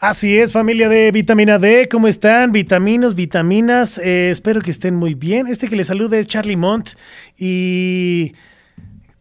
Así es, familia de vitamina D, ¿cómo están? Vitaminos, vitaminas, eh, espero que estén muy bien. Este que les saluda es Charlie Mont y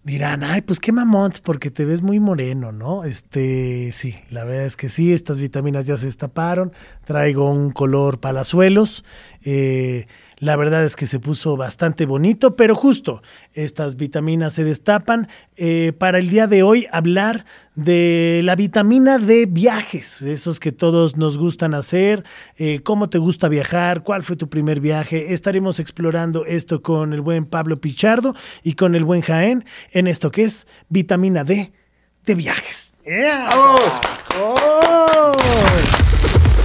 dirán, ay, pues qué mamont, porque te ves muy moreno, ¿no? Este, sí, la verdad es que sí, estas vitaminas ya se destaparon, traigo un color palazuelos, eh, la verdad es que se puso bastante bonito, pero justo estas vitaminas se destapan. Eh, para el día de hoy hablar de la vitamina de viajes, esos que todos nos gustan hacer, eh, cómo te gusta viajar, cuál fue tu primer viaje. Estaremos explorando esto con el buen Pablo Pichardo y con el buen Jaén en esto que es vitamina D de viajes. ¡Vamos! ¡Oh!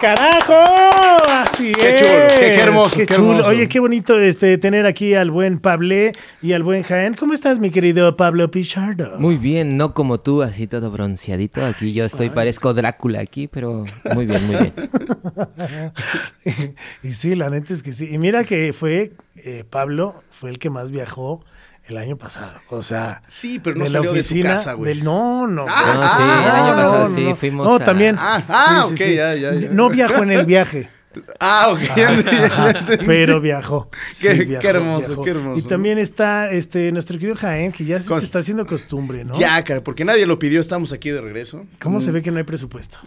Carajo! Así Qué es. chulo, qué- qué hermoso, Qué, qué chulo. hermoso. Oye, qué bonito este, tener aquí al buen Pablé y al buen Jaén. ¿Cómo estás, mi querido Pablo Pichardo? Muy bien, no como tú, así todo bronceadito. Aquí yo estoy, parezco Drácula aquí, pero muy bien, muy bien. y sí, la neta es que sí. Y mira que fue, eh, Pablo fue el que más viajó el año pasado. O sea, Sí, pero no de la salió de su oficina casa, güey. del- no, no. Ah, no, sí, el año pasado no, sí, no. fuimos No, a- también. Ah, ah, Sí, sí, ok, sí. ya, ya, ya. No viajó en el viaje. Ah, ok. pero viajó. Qué- hermoso, qué hermoso. Y también está este nuestro querido Jaén, que ya se está haciendo costumbre, ¿no? Ya, cara, porque nadie lo pidió, estamos aquí de regreso. ¿Cómo Mm. se ve que no hay presupuesto?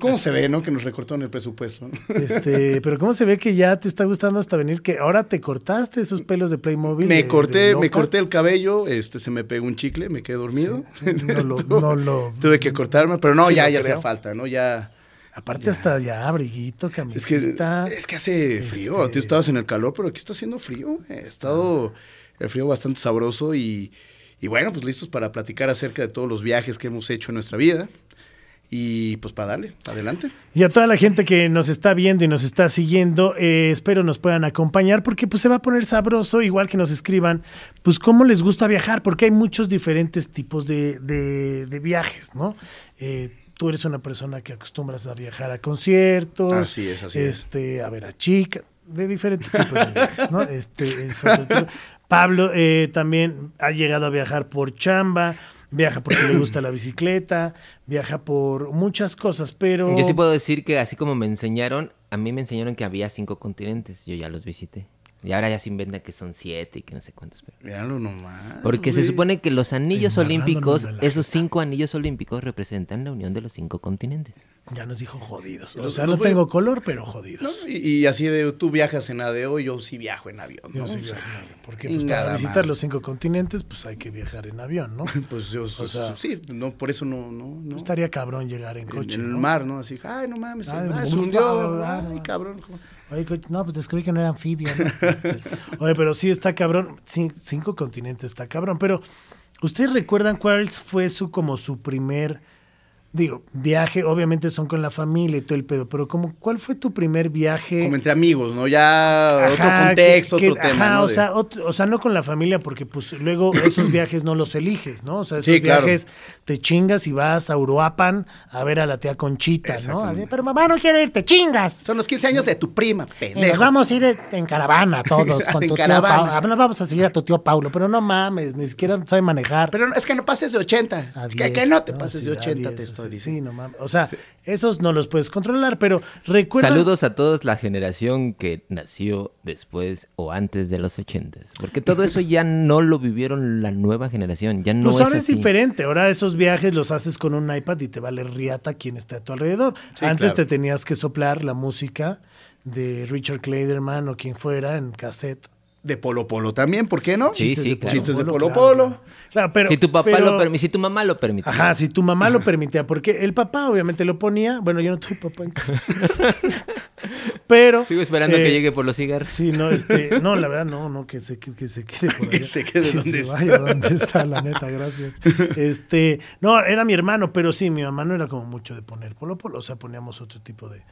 ¿Cómo se ve, no? Que nos recortaron el presupuesto. Este, pero cómo se ve que ya te está gustando hasta venir que ahora te cortaste esos pelos de Playmobil. Me de- corté, de me corté el cabello, este, se me pegó un chicle, me quedé dormido. No lo, no lo. Tuve que cortarme, pero no, Sí, ya, ya hacía falta, ¿no? Ya. Aparte hasta ya abriguito, Es que, camisita. es que hace frío. Este- Tú estabas en el calor, pero aquí está haciendo frío. Ha estado el frío bastante sabroso y, y bueno, pues listos para platicar acerca de todos los viajes que hemos hecho en nuestra vida. Y pues para darle, adelante. Y a toda la gente que nos está viendo y nos está siguiendo, eh, espero nos puedan acompañar porque pues se va a poner sabroso, igual que nos escriban, pues cómo les gusta viajar, porque hay muchos diferentes tipos de, de- de viajes, ¿no? Eh, tú eres una persona que acostumbras a viajar a conciertos, Así es, así es. este, a ver a chicas, de diferentes tipos de viajes, ¿no? Este, es. Pablo eh, también ha llegado a viajar por chamba, viaja porque le gusta la bicicleta, viaja por muchas cosas, pero... Yo sí puedo decir que así como me enseñaron, a mí me enseñaron que había cinco continentes. Yo ya los visité. Y ahora ya se inventan que son siete y que no sé cuántos. pero- Míralo nomás. Porque se supone que los anillos olímpicos, esos cinco anillos olímpicos representan la unión de los cinco continentes. Ya nos dijo jodidos. O sea, no tengo color, pero ¿no? jodidos. Y, y así de tú viajas en ADO, yo sí viajo en avión. ¿no? Yo sí O sea, viajo en avión, Porque pues, nada para visitar los cinco continentes, pues hay que viajar en avión, ¿no? Pues yo, sea- sí, no, por eso no, no, no. estaría cabrón llegar en coche. en el ¿no? mar, ¿no? Así, ay, no mames, Ay, ah, se no, hundió, ay, cabrón. ¿cómo? Oye, no, pues descubrí que no era anfibia. ¿no? Oye, pero sí está cabrón. Cin- cinco continentes está cabrón. Pero, ¿ustedes recuerdan cuál fue su como su primer digo, viaje? Obviamente son con la familia y todo el pedo, pero como, ¿cuál fue tu primer viaje? Como entre amigos, ¿no? Ya Ajá, otro contexto, que- otro tema, ¿no? o, sea, ot- o sea, no con la familia, porque pues luego esos viajes no los eliges, ¿no? O sea, esos Sí, claro. viajes te chingas y vas a Uruapan a ver a la tía Conchita, ¿no? Así, pero mamá no quiere ir, te chingas. Son los 15 años de tu prima, Y pendejo. nos vamos a ir en caravana todos con En tu tío caravana. Paulo. Vamos a seguir a tu tío Paulo, pero no mames, ni siquiera sabe manejar. Pero es que no pases de 80. A que, 10, que no te pases Sí, de a 80, 10, te sí. Sí, no mames. O sea, esos no los puedes controlar, pero recuerda. Saludos a toda la generación que nació después o antes de los ochentas. Porque todo eso ya no lo vivieron la nueva generación. Ya no Pues es ahora es así. diferente. Ahora esos viajes los haces con un iPad y te vale riata quien está a tu alrededor. Sí, Antes claro. te tenías que soplar la música de Richard Clayderman o quien fuera en cassette. De Polo Polo también, ¿por qué no? Sí, Chistes sí, de claro. Chistes de Polo claro, Polo. Claro, Claro, pero, si tu papá pero- lo permitía, si tu mamá lo permitía. Ajá, si tu mamá lo permitía, porque el papá obviamente lo ponía. Bueno, yo no tuve papá en casa. pero. Sigo esperando eh, que llegue por los cigarros. Sí, no, este, no, la verdad, no, no, que se, que, que se quede por Que allá. se quede donde se está. vaya donde está, la neta, gracias. Este, no, era mi hermano, pero sí, mi mamá no era como mucho de poner polo polo, o sea, poníamos otro tipo de,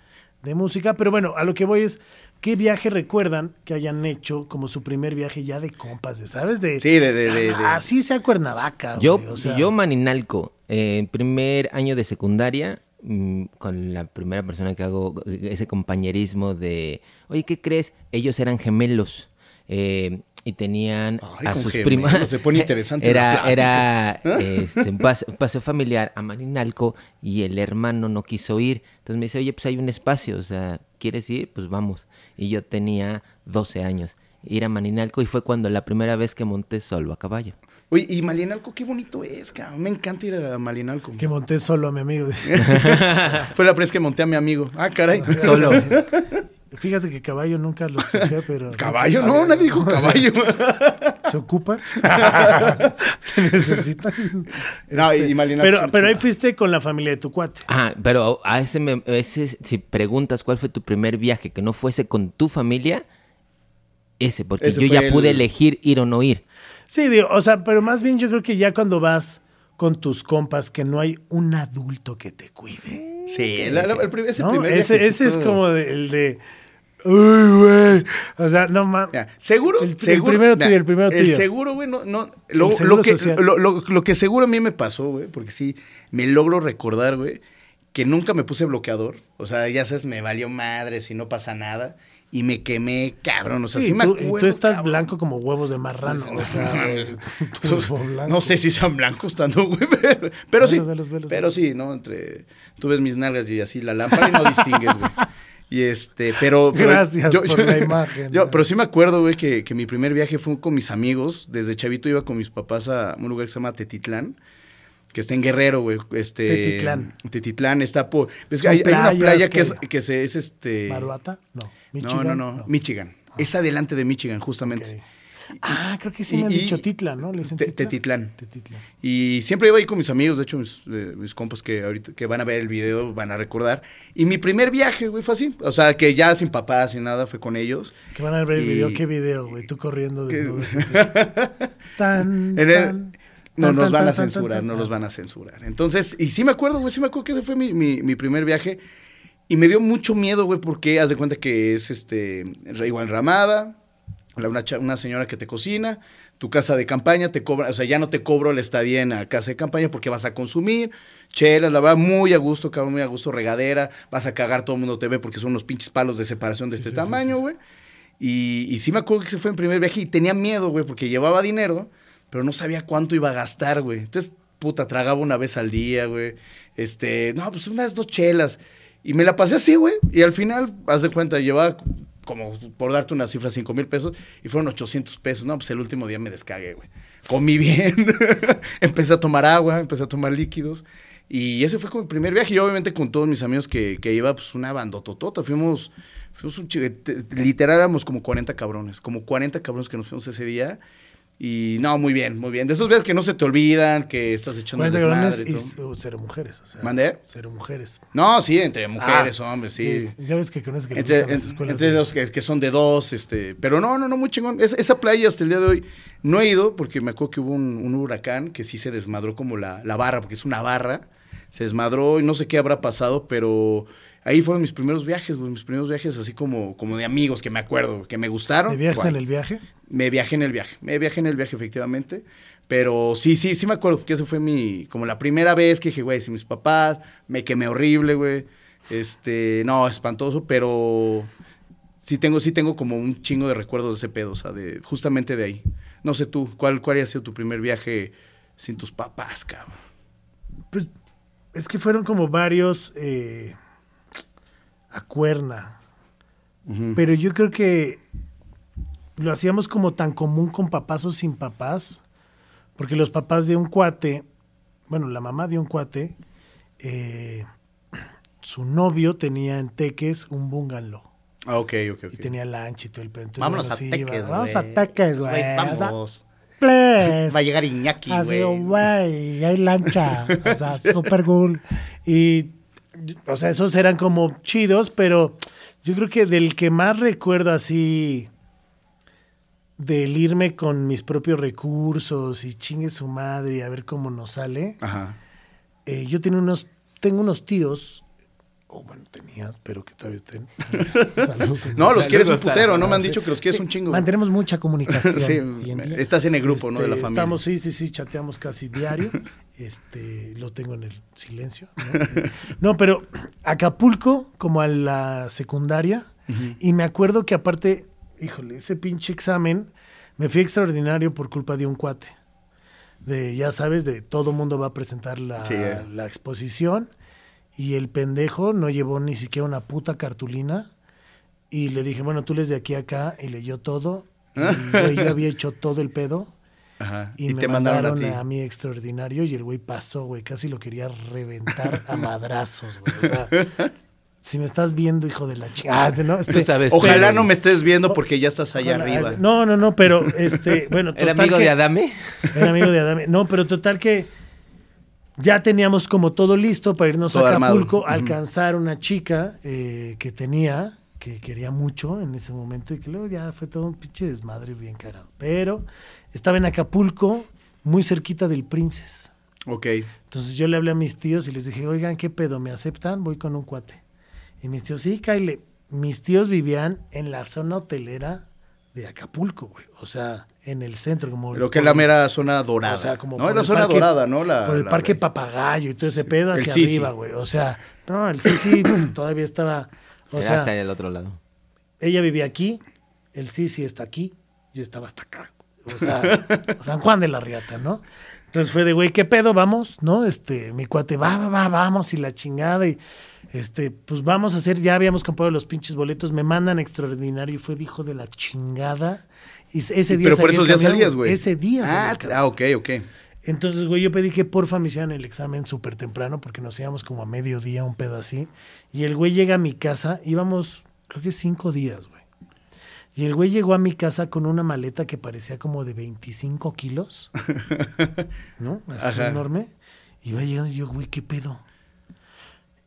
de música. Pero bueno, a lo que voy es, ¿qué viaje recuerdan que hayan hecho como su primer viaje ya de compas, de, ¿sabes? De, Sí, de- de- de- de- Así sea Cuernavaca. Yo, güey, o sea, yo Maninalco, eh, primer año de secundaria, mm, con la primera persona que hago eh, ese compañerismo de, oye, ¿qué crees? Ellos eran gemelos. eh, y tenían Ay, a con sus gemelos, primas. se pone interesante Era, la era este, un paseo familiar a Maninalco y el hermano no quiso ir. Entonces me dice, oye, pues hay un espacio, o sea, ¿quieres ir? Pues vamos. Y yo tenía 12 años. Ir a Maninalco y fue cuando la primera vez que monté solo a caballo. Oye, y Malinalco, qué bonito es, cabrón. Me encanta ir a Malinalco. Que monté solo a mi amigo. Fue la primera vez que monté a mi amigo. Ah, caray. Solo. Fíjate que caballo nunca los toqué, pero... Caballo, no, nadie dijo caballo. ¿Se ocupan? ¿Se necesitan? No, y Este, Malinalco pero, pero ahí fuiste con la familia de tu cuate. Ah, pero a ese, me- a ese, si preguntas cuál fue tu primer viaje que no fuese con tu familia, ese, porque Ese yo ya pude el- elegir ir o no ir. Sí, digo, o sea, pero más bien yo creo que ya cuando vas con tus compas, que no hay un adulto que te cuide. Sí, la- el primer, ese ¿no? primer Ese, ese es como de- el de... Uy, güey. O sea, no mames. Seguro, El- el seguro, primero mira, tuyo, el primero El tuyo. seguro, güey, no, no, lo, El lo que, lo, lo- lo que seguro a mí me pasó, güey, porque sí, me logro recordar, güey, que nunca me puse bloqueador. O sea, ya sabes, me valió madre si no pasa nada. Y me quemé, cabrón. O sea, sí, Sí, me tú, acuerdo. y tú estás cabrón. blanco como huevos de marrano. o sea, Pues, blanco. no sé si sean blancos tanto, güey, pero, pero sí. Velos, velos, velos, pero sí, ¿no? Entre, tú ves mis nalgas y así la lámpara y no distingues, güey. Y este, pero... Gracias por la imagen, yo- ¿no? pero sí me acuerdo, güey, que, que mi primer viaje fue con mis amigos. Desde chavito iba con mis papás a un lugar que se llama Tetitlán. Que está en Guerrero, güey. Este, Tetitlán. Tetitlán está por... ves que hay, hay una playa que, que- es, que se, es este... ¿Maruata? No. No, ¿Michigan? no, no, Michigan. Es adelante de Michigan, justamente. Ok. Ah, creo que sí Y- me han dicho Titla, ¿no? ¿Le dicen Te-? Tetitlán. Tetitlán. Y siempre iba ahí con mis amigos, de hecho, mis, eh, mis compas que ahorita que van a ver el video van a recordar. Y mi primer viaje, güey, fue así. O sea, que ya sin papás, sin nada, fue con ellos. Que van a ver el Y- video. ¿Qué video, güey? Tú corriendo desnudo. Tan, el- tan, no tan, nos van a censurar, no los van a censurar. Entonces, y sí me acuerdo, güey, sí me acuerdo que ese fue mi, mi- mi primer viaje. Y me dio mucho miedo, güey, porque haz de cuenta que es este, igual ramada, una, una señora que te cocina, tu casa de campaña, te cobra, o sea, ya no te cobro la estadía en la casa de campaña porque vas a consumir, chelas, la verdad, muy a gusto, cabrón, muy a gusto, regadera, vas a cagar, todo el mundo te ve porque son unos pinches palos de separación de Sí, este sí, tamaño, sí. güey. Y, y sí me acuerdo que ese fue mi primer viaje y tenía miedo, güey, porque llevaba dinero, pero no sabía cuánto iba a gastar, güey. Entonces, puta, tragaba una vez al día, güey. Este, no, pues unas dos chelas. Y me la pasé así, güey. Y al final, haz de cuenta, llevaba como, por darte una cifra, cinco mil pesos. Y fueron 800 pesos. No, pues el último día me descagué, güey. Comí bien. empecé a tomar agua, empecé a tomar líquidos. Y ese fue como mi primer viaje. Y obviamente con todos mis amigos que, que iba, pues una bandototota. Fuimos, fuimos un chi- te- Literal éramos como 40 cabrones. Como 40 cabrones que nos fuimos ese día. Y no, muy bien, muy bien. De esos días que no se te olvidan, que estás echando 40 desmadre y y todo. uh, cero mujeres. O sea, ¿Mandé? Cero mujeres. No, sí, entre mujeres, hombres, sí. Ya ves que con eso que Entre, gustan las en- escuelas entre de- los que, que son de dos, este, pero no, no, no, muy chingón. Es- esa playa hasta el día de hoy no he ido porque me acuerdo que hubo un, un huracán que sí se desmadró como la, la barra, porque es una barra, se desmadró y no sé qué habrá pasado, pero ahí fueron mis primeros viajes, güey, mis primeros viajes así como, como de amigos que me acuerdo, que me gustaron. ¿De viajes en el viaje? Me viajé en el viaje, me viajé en el viaje efectivamente, pero sí, sí, sí me acuerdo que esa fue mi, como la primera vez que dije, güey, si mis papás, me quemé horrible, güey, este, no, espantoso, pero sí tengo, sí tengo como un chingo de recuerdos de ese pedo, o sea, de, justamente de ahí. No sé tú, ¿cuál, cuál ha sido tu primer viaje sin tus papás, cabrón? Pues, es que fueron como varios eh, a cuerna. Pero yo creo que lo hacíamos como tan común con papás o sin papás, porque los papás de un cuate, bueno, la mamá de un cuate, eh, su novio tenía en Teques un bungalow. Ah, ok, ok, ok. Y tenía lancha y todo el pedo. Vámonos bueno, a sí, Teques, iba, güey. a Teques, güey. Vamos. please. Va a llegar Iñaki, Así, güey. güey, hay lancha. O sea, súper cool. Y, o sea, esos eran como chidos, pero yo creo que del que más recuerdo así, del irme con mis propios recursos y chingue su madre y a ver cómo nos sale, Ajá. eh, yo tengo unos, tengo unos tíos, o bueno, tenías, pero que todavía estén. No, los quieres un Saludos a- putero, ¿no? Me han Sí, dicho que los quieres sí, un chingo. Mantenemos mucha comunicación. Sí, en día. estás en el grupo, ¿no? De la Este, familia. Estamos, sí, sí, sí, chateamos casi diario. Este, lo tengo en el silencio. No, No, pero Acapulco, como a la secundaria, y me acuerdo que aparte, híjole, ese pinche examen me fui extraordinario por culpa de un cuate. De, ya sabes, de todo mundo va a presentar la, Sí, eh. la exposición y el pendejo no llevó ni siquiera una puta cartulina y le dije, bueno, tú lees de aquí a acá y leyó todo y yo había hecho todo el pedo Ajá. y, Y, me te mandaron, mandaron a a, mí extraordinario y el güey pasó, güey, casi lo quería reventar a madrazos, güey. O sea, si me estás viendo, hijo de la chingada, ¿no? Este, sabes. Ojalá pero- no me estés viendo porque ya estás allá ojalá- arriba. No, no, no, pero este, bueno, ¿Era total amigo que- de Adame? Era amigo de Adame. No, pero total que ya teníamos como todo listo para irnos Todo a armado. Acapulco, Ujú. alcanzar una chica eh, que tenía, que quería mucho en ese momento y que luego ya fue todo un pinche desmadre bien cagado. Pero estaba en Acapulco, muy cerquita del Princess. Ok. Entonces yo le hablé a mis tíos y les dije, oigan, ¿qué pedo? ¿Me aceptan? Voy con un cuate. Y mis tíos, sí, Kyle. Mis tíos vivían en la zona hotelera de Acapulco, güey. O sea, en el centro, como... Lo que es la mera zona dorada. o sea, como no, por es la el zona parque- dorada, ¿no? La, por el la parque Papagayo y todo ese pedo El hacia Sisi. arriba, güey. O sea, no, el Sisi todavía estaba... O Era sea, hasta el otro lado. ella vivía aquí, el Sisi está aquí, yo estaba hasta acá. O sea, San Juan de la Riata, ¿no? Entonces fue de, güey, ¿qué pedo? Vamos, ¿no? Este, mi cuate, va, va, va, vamos, y la chingada, y este, pues vamos a hacer, ya habíamos comprado los pinches boletos, me mandan extraordinario, y fue de hijo de la chingada. Y ese día Pero por esos días salías, güey. Ese día Ah, ah, ok, ok. Entonces, güey, yo pedí que porfa me hicieran el examen súper temprano porque nos íbamos como a mediodía, un pedo así. Y el güey llega a mi casa, íbamos, creo que cinco días, güey. Y el güey llegó a mi casa con una maleta que parecía como de 25 kilos, ¿no? Así Ajá. enorme. Y va llegando y yo, güey, ¿qué pedo?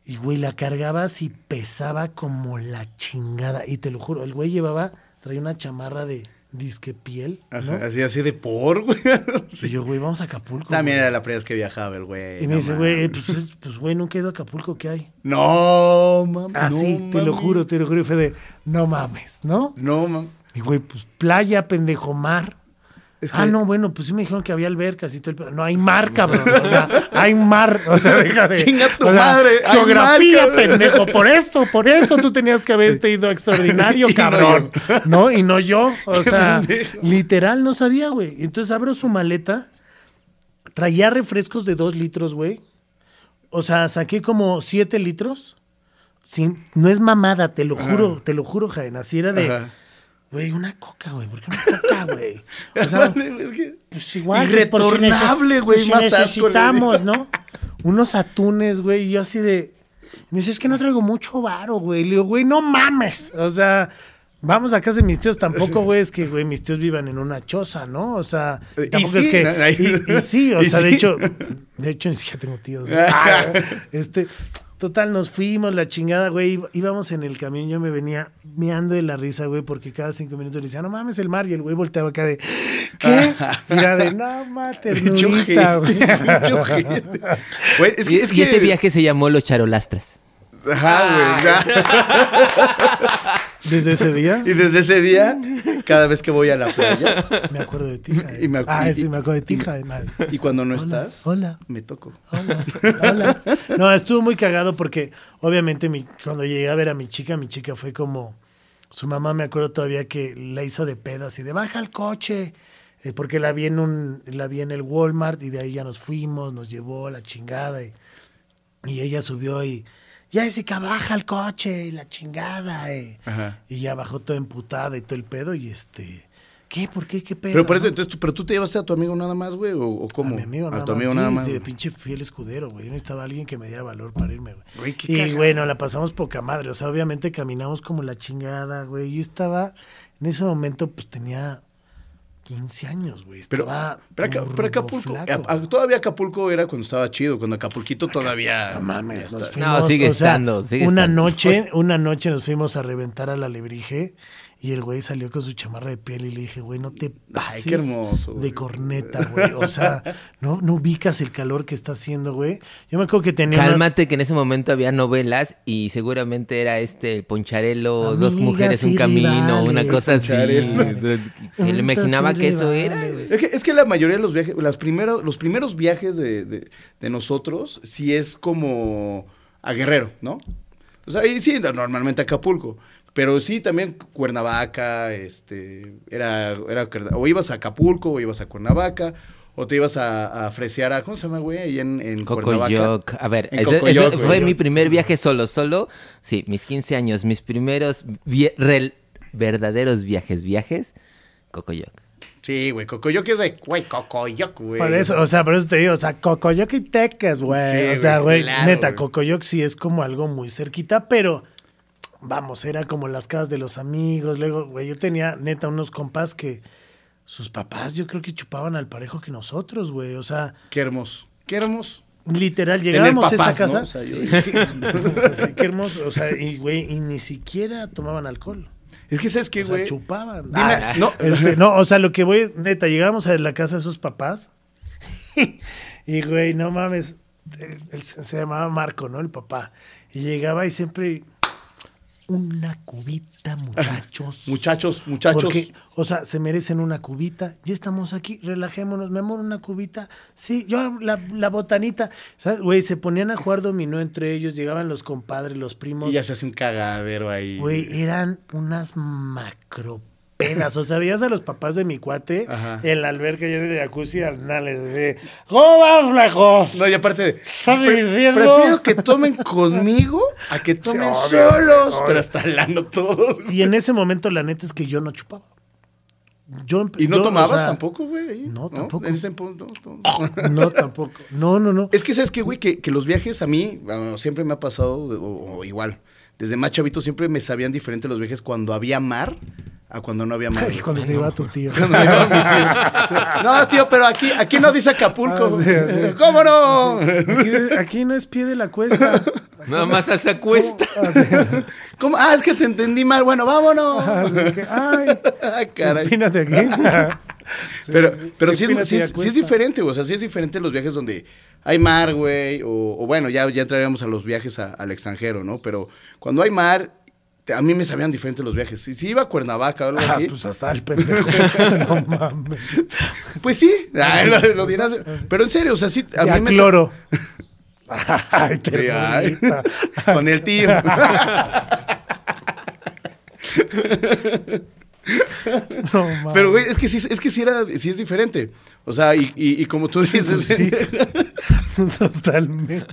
Y, güey, la cargabas y pesaba como la chingada. Y te lo juro, el güey llevaba, traía una chamarra de disque piel, ¿no? Ajá, Así, así de por, güey. Y yo, güey, vamos a Acapulco. También güey. era la primera vez que viajaba el güey. Y me no dice, güey, mames. pues, es- pues, güey, nunca he ido a Acapulco, ¿qué hay? No, mami. Así, no, te lo juro, te lo juro. Y fue de, no mames, ¿no? No, mam. Y, güey, pues, playa, pendejo, mar. Es Ah, no, bueno, pues sí me dijeron que había albercas y todo el. No, hay mar, cabrón. O sea, hay mar. O sea, deja de. Chinga tu o sea, madre, Geografía, mar, pendejo. Por eso, por eso tú tenías que haberte ido a extraordinario, Y cabrón. ¿No? Y no yo. O sea, pendejo. literal no sabía, güey. Entonces abro su maleta. Traía refrescos de dos litros, güey. O sea, saqué como siete litros. Sin, no es mamada, te lo juro, te lo juro, Jaén. Así era de, Ajá. Güey, una coca, güey. ¿Por qué una coca, güey? O sea, pues igual. Irretornable, güey, por si necesitamos. ¿no? Unos atunes, güey. Y yo así de. Me dice, es que no traigo mucho varo, güey. Le digo, güey, no mames. O sea, vamos a casa de mis tíos. Tampoco, güey, es que, güey, mis tíos vivan en una choza, ¿no? O sea, Y tampoco sí, es que. ¿no? Y, y sí, o Y sea, de hecho. De hecho, ni siquiera tengo tíos. Ah, este. Total, nos fuimos, la chingada, güey. Íbamos en el camión, yo me venía meando de la risa, güey, porque cada cinco minutos le decía, no mames, el mar. Y el güey volteaba acá de, ¿qué? Y era de, no, ma, ternurita, güey. Güey, es que, y, es y que- ese viaje se llamó Los Charolastras. Ajá, güey. Desde ese día, Y desde ese día, cada vez que voy a la playa, me acuerdo de ti. Y me ah, y- sí, me acuerdo de ti, y- y cuando no Hola, estás, hola. me toco. Hola, hola. No, estuvo muy cagado porque obviamente mi, cuando llegué a ver a mi chica, mi chica fue como, su mamá me acuerdo todavía que la hizo de pedo así de baja el coche, eh, porque la vi en un, la vi en el Walmart y de ahí ya nos fuimos, nos llevó a la chingada y, y ella subió y Jessica baja el coche y la chingada eh". Ajá. y ya bajó toda emputada y todo el pedo y este, ¿qué? ¿Por qué? ¿Qué pedo? Pero por eso, entonces, tú, ¿pero tú te llevaste a tu amigo nada más, güey? ¿O, o cómo? A mi amigo nada A tu más. amigo Sí, nada más. sí, de pinche fiel escudero, güey. Yo necesitaba alguien que me diera valor para irme, güey. Güey, qué y bueno, la pasamos poca madre. O sea, obviamente caminamos como la chingada, güey. Yo estaba, en ese momento, pues tenía 15 años, güey. Pero, pero, Aca- pero Acapulco, flaco. a- a- todavía Acapulco era cuando estaba chido, cuando Acapulquito todavía... No mames, nos fuimos, sigue o sea, estando, sigue una estando. noche, una noche nos fuimos a reventar a la Lebrige Y el güey salió con su chamarra de piel y le dije, güey, no te pases qué hermoso, de corneta, güey. O sea, no, no ubicas el calor que está haciendo, güey. Yo me acuerdo que tenía unas- Cálmate que en ese momento había novelas y seguramente era este el Poncharelo, dos mujeres, un camino, una cosa así. Poncharelo. Se le imaginaba que eso era. Es que, es que la mayoría de los viajes, las primeros, los primeros viajes de, de- de nosotros, sí es como a Guerrero, ¿no? O sea, y sí, normalmente a Acapulco. Pero sí, también Cuernavaca, este, era, era, o ibas a Acapulco, o ibas a Cuernavaca, o te ibas a, a fresear a, ¿cómo se llama, güey? Ahí en, en Cuernavaca. Cocoyoc. A ver, En ese, fue güey. mi primer viaje solo, solo. Sí, mis 15 años, mis primeros verdaderos viajes, viajes, Cocoyoc. Sí, güey, Cocoyoc es de, güey, Cocoyoc, güey. Por eso, o sea, por eso te digo, o sea, Cocoyoc y Tecas, güey. Sí, o sea, güey, güey, claro, neta, güey. Cocoyoc sí es como algo muy cerquita, pero vamos, era como las casas de los amigos. Luego, güey, yo tenía neta unos compas que sus papás yo creo que chupaban al parejo que nosotros, güey. O sea, Qué hermoso, qué hermoso. literal, llegábamos papás, a esa ¿no? casa. O sea, yo- Qué, qué hermoso. O sea, y güey, y ni siquiera tomaban alcohol. Es que, ¿sabes qué, O sea, güey? chupaban. Dime, Ah, no, este, no, o sea, lo que voy, neta, llegamos a la casa de sus papás y, güey, no mames, él- se llamaba Marco, ¿no? El papá. Y llegaba y siempre, una cubita, muchachos. muchachos, muchachos. Porque, o sea, se merecen una cubita. Ya estamos aquí, relajémonos, mi amor, una cubita. Sí, yo la, la botanita. ¿Sabes? Güey, se ponían a jugar dominó entre ellos, llegaban los compadres, los primos. Y ya se hace un cagadero ahí. Güey, eran unas macropedas. O sea, veías a los papás de mi cuate Ajá. en la alberca y en el jacuzzi al nales de ¿Cómo van, flacos? No, y aparte de. ¿Están pre- prefiero que tomen conmigo a que tomen obvio, solos. obvio. Pero hasta lano todos. Y en ese momento, la neta es que yo no chupaba. Yo, empe- ¿Y no yo, o tomabas sea, tampoco, güey? ahí? no, tampoco. En ese punto. no. No, tampoco. No, no, no. Es que, ¿sabes qué, güey? Que, que los viajes a mí bueno, siempre me ha pasado, o, o igual. Desde más chavito siempre me sabían diferente los viajes cuando había mar a cuando no había mar. Ay, cuando se iba tu tío. Cuando me llevaba mi tío. No, tío, pero aquí, aquí no dice Acapulco. Ah, sí, sí. ¿Cómo no? Aquí, aquí no es pie de la cuesta. Nada más se acuesta. ¿Cómo? Ah, es que te entendí mal. Bueno, vámonos. Que, Ay, Ah, caray. empínate aquí. Pero, pero sí, es, Empínate sí, es, sí es diferente, güey. o sea, sí es diferente los viajes donde hay mar, güey, o, o bueno, ya, ya entraríamos a los viajes a- al extranjero, ¿no? Pero cuando hay mar, a mí me sabían diferentes los viajes. Si, si iba a Cuernavaca o algo Ah, así, pues hasta el pendejo. No mames. pues sí, ay, lo, lo dirás. Pero en serio, o sea, sí, a Ya mí me sa- cloro. Ay. Con el tío. No. Pero, güey, es que sí, es que sí, era, sí es diferente. O sea, y, y, y como tú dices, Pues sí. Totalmente.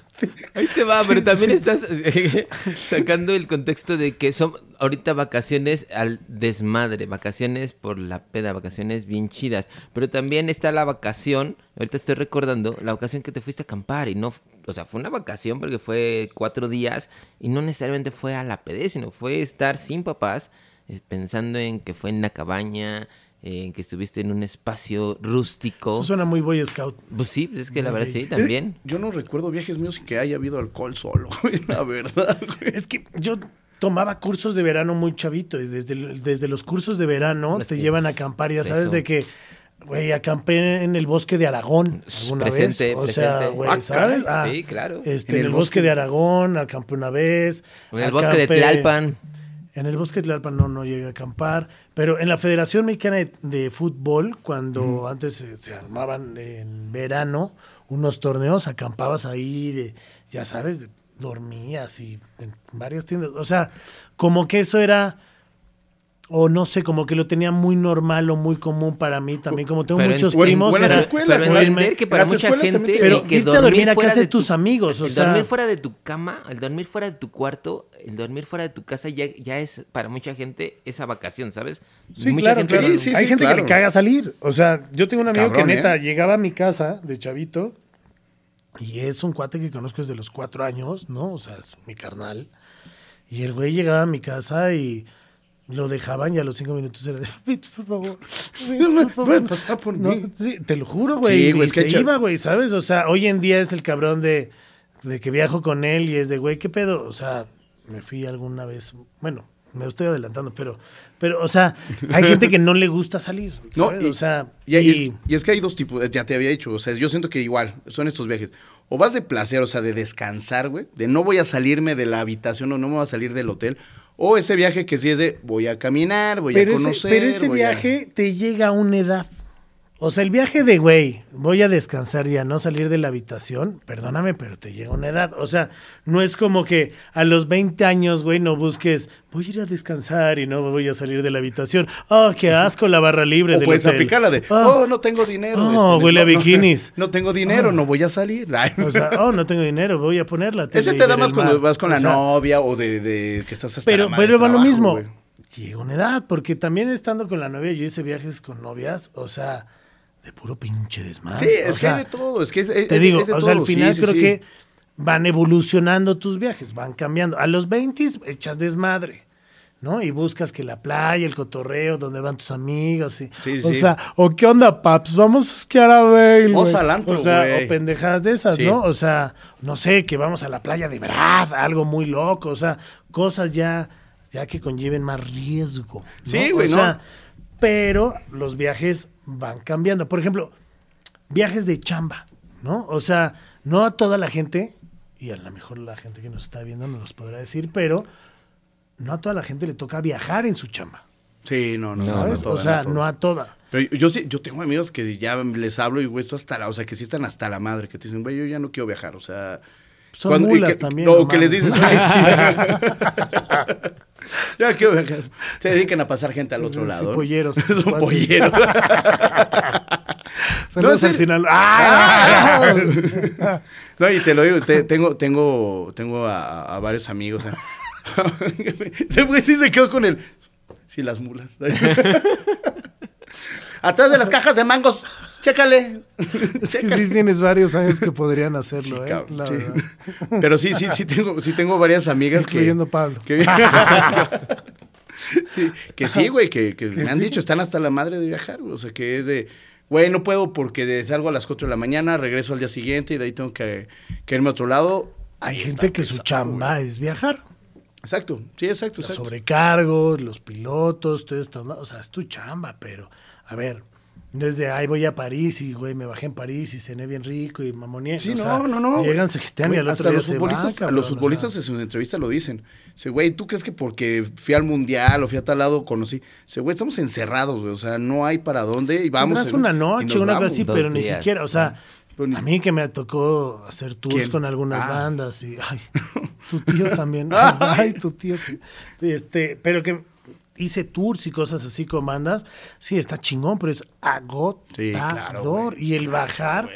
Ahí te va, pero también estás eh, sacando el contexto de que son ahorita vacaciones al desmadre, vacaciones por la peda, vacaciones bien chidas. Pero también está la vacación, ahorita estoy recordando, la vacación que te fuiste a acampar y no, o sea, fue una vacación porque fue cuatro días y no necesariamente fue a la pede, sino fue estar sin papás, pensando en que fue en la cabaña, eh, en que estuviste en un espacio rústico. Eso suena muy Boy Scout. Pues sí, pues es que la verdad sí, también. yo no recuerdo viajes míos que haya habido alcohol solo, güey, la verdad, güey. Es que yo tomaba cursos de verano muy chavito y desde, desde los cursos de verano Es te llevan a acampar, ya sabes eso. de que, güey, acampé en el bosque de Aragón alguna Presente, vez. O sea, presente. güey, Ah, ¿sabes? caray. Sí, claro. Este, En en, el el bosque bosque. de Aragón, acampé una vez. En el bosque de Tlalpan. En el bosque de Tlalpan no, no llegué a acampar, pero en la Federación Mexicana de, de Fútbol, cuando antes se, se armaban en verano unos torneos, acampabas ahí, de, ya sabes, de- dormías y en varias tiendas. O sea, como que eso era, o no sé, como que lo tenía muy normal o muy común para mí también. Como tengo Pero en- muchos en primos. buenas era- escuelas, pero o en- entender que para en las mucha escuelas gente Pero el que irte a dormir a fuera casa de de tu- tus amigos, o el sea- dormir fuera de tu cama, el dormir fuera de tu cuarto, el dormir fuera de tu casa ya, ya es para mucha gente esa vacación, ¿sabes? Sí, mucha claro, gente claro. Sí, sí, Hay sí, gente claro. que le caga salir. O sea, yo tengo un amigo Cabrón, que neta ¿eh? llegaba a mi casa de chavito y es un cuate que conozco desde los cuatro años, ¿no? O sea, es mi carnal. Y el güey llegaba a mi casa y lo dejaban y a los cinco minutos era de, "Vete, por favor. por favor". Pasar por No, mí. sí, te lo juro, güey. Sí, y güey, se iba, güey, ¿sabes? O sea, hoy en día es el cabrón de, de que viajo con él y es de, güey, ¿qué pedo? O sea, me fui alguna vez, bueno, me estoy adelantando, pero, pero, o sea, hay gente que no le gusta salir. No, y, o sea, y, es, y es que hay dos tipos, ya te había dicho, o sea, yo siento que igual, son estos viajes. O vas de placer, o sea, de descansar, güey, de no voy a salirme de la habitación o no me voy a salir del hotel. O ese viaje que sí es de voy a caminar, voy pero a ese, conocer. pero ese voy a- viaje te llega a una edad. O sea, el viaje de, güey, voy a descansar y a no salir de la habitación, perdóname, pero te llega una edad. O sea, no es como que a los 20 años, güey, no busques, voy a ir a descansar y no voy a salir de la habitación. Oh, qué asco la barra libre O del puedes hotel. aplicar la de, Ah, oh, no tengo dinero. Oh, huele a no- bikinis. No, tengo dinero, Ah. no voy a salir. O sea, oh, no tengo dinero, voy a poner la tele Ese te da más cuando vas con O la sea, novia o de, de que estás hasta Pero, la pero va lo mismo. güey. Llega una edad, porque también estando con la novia, yo hice viajes con novias, o sea, de puro pinche desmadre. Sí, O es que sea, hay de todo. Es que es- es- Te es digo, de o sea, al final sí, creo sí. que van evolucionando tus viajes, van cambiando. A los 20 echas desmadre. ¿No? Y buscas que la playa, el cotorreo, donde van tus amigos. Y, Sí, o sí. sea, o qué onda, paps, vamos a esquiar a Vail, Vamos al antro, O sea, o pendejadas de esas, Sí. ¿no? O sea, no sé, que vamos a la playa de Brad, algo muy loco, o sea, cosas ya, ya que conlleven más riesgo. ¿no? Sí, güey, O ¿no? Pero los viajes van cambiando. Por ejemplo, viajes de chamba, ¿no? O sea, no a toda la gente, y a lo mejor la gente que nos está viendo nos los podrá decir, pero no a toda la gente le toca viajar en su chamba, Sí, no, no, ¿sabes? no toda, o sea, no a toda. Pero yo, yo sí, yo tengo amigos que ya les hablo y güey, esto hasta la, o sea, que sí están hasta la madre, que te dicen, güey, yo ya no quiero viajar, o sea. Son cuando- mulas que- también, No, que les dices, "Ay, sí". ya viajar. Se dedican a pasar gente al otro Sí, lado. polleros, Son polleros. Saludos No, al. Sinaloa. ¡Ah! No, y te lo digo, te- tengo, tengo, tengo a, a varios amigos. Se fue, sí se quedó con el. Sí, las mulas. Atrás de las cajas de mangos, chécale. Que sí tienes varios años que podrían hacerlo, Sí, ¿eh? cabrón, La sí. verdad. Pero sí, sí, sí tengo, sí tengo varias amigas que. Incluyendo Pablo. Que, Sí, que sí, güey, que, que me han dicho, están hasta la madre de viajar, güey. O sea, que es de, güey, no puedo porque salgo a las 4 de la mañana, regreso al día siguiente y de ahí tengo que, que irme a otro lado. Hay gente que su chamba es viajar. Exacto, sí, exacto, Los exacto. sobrecargos, los pilotos, todo esto. ¿no? O sea, es tu chamba, pero, a ver, desde ahí voy a París y, güey, me bajé en París y cené bien rico y mamoné. Sí, o no, sea, no, no. Llegan, se jetean y al otro hasta día los se futbolistas, van, cabrón, los o sea. futbolistas en sus entrevistas lo dicen. Dice, güey, ¿tú crees que porque fui al mundial o fui a tal lado conocí? Dice, güey, estamos encerrados, güey. O sea, no hay para dónde y vamos. Tendrás en- una noche, una cosa así, Dos pero ni siquiera, o sea, ni- a mí que me tocó hacer tours ¿Quién? con algunas Ah. bandas y, ay, tu tío también, ay, tu tío. Este, pero que hice tours y cosas así con bandas, sí, está chingón, pero es agotador. Sí, claro, y el bajar,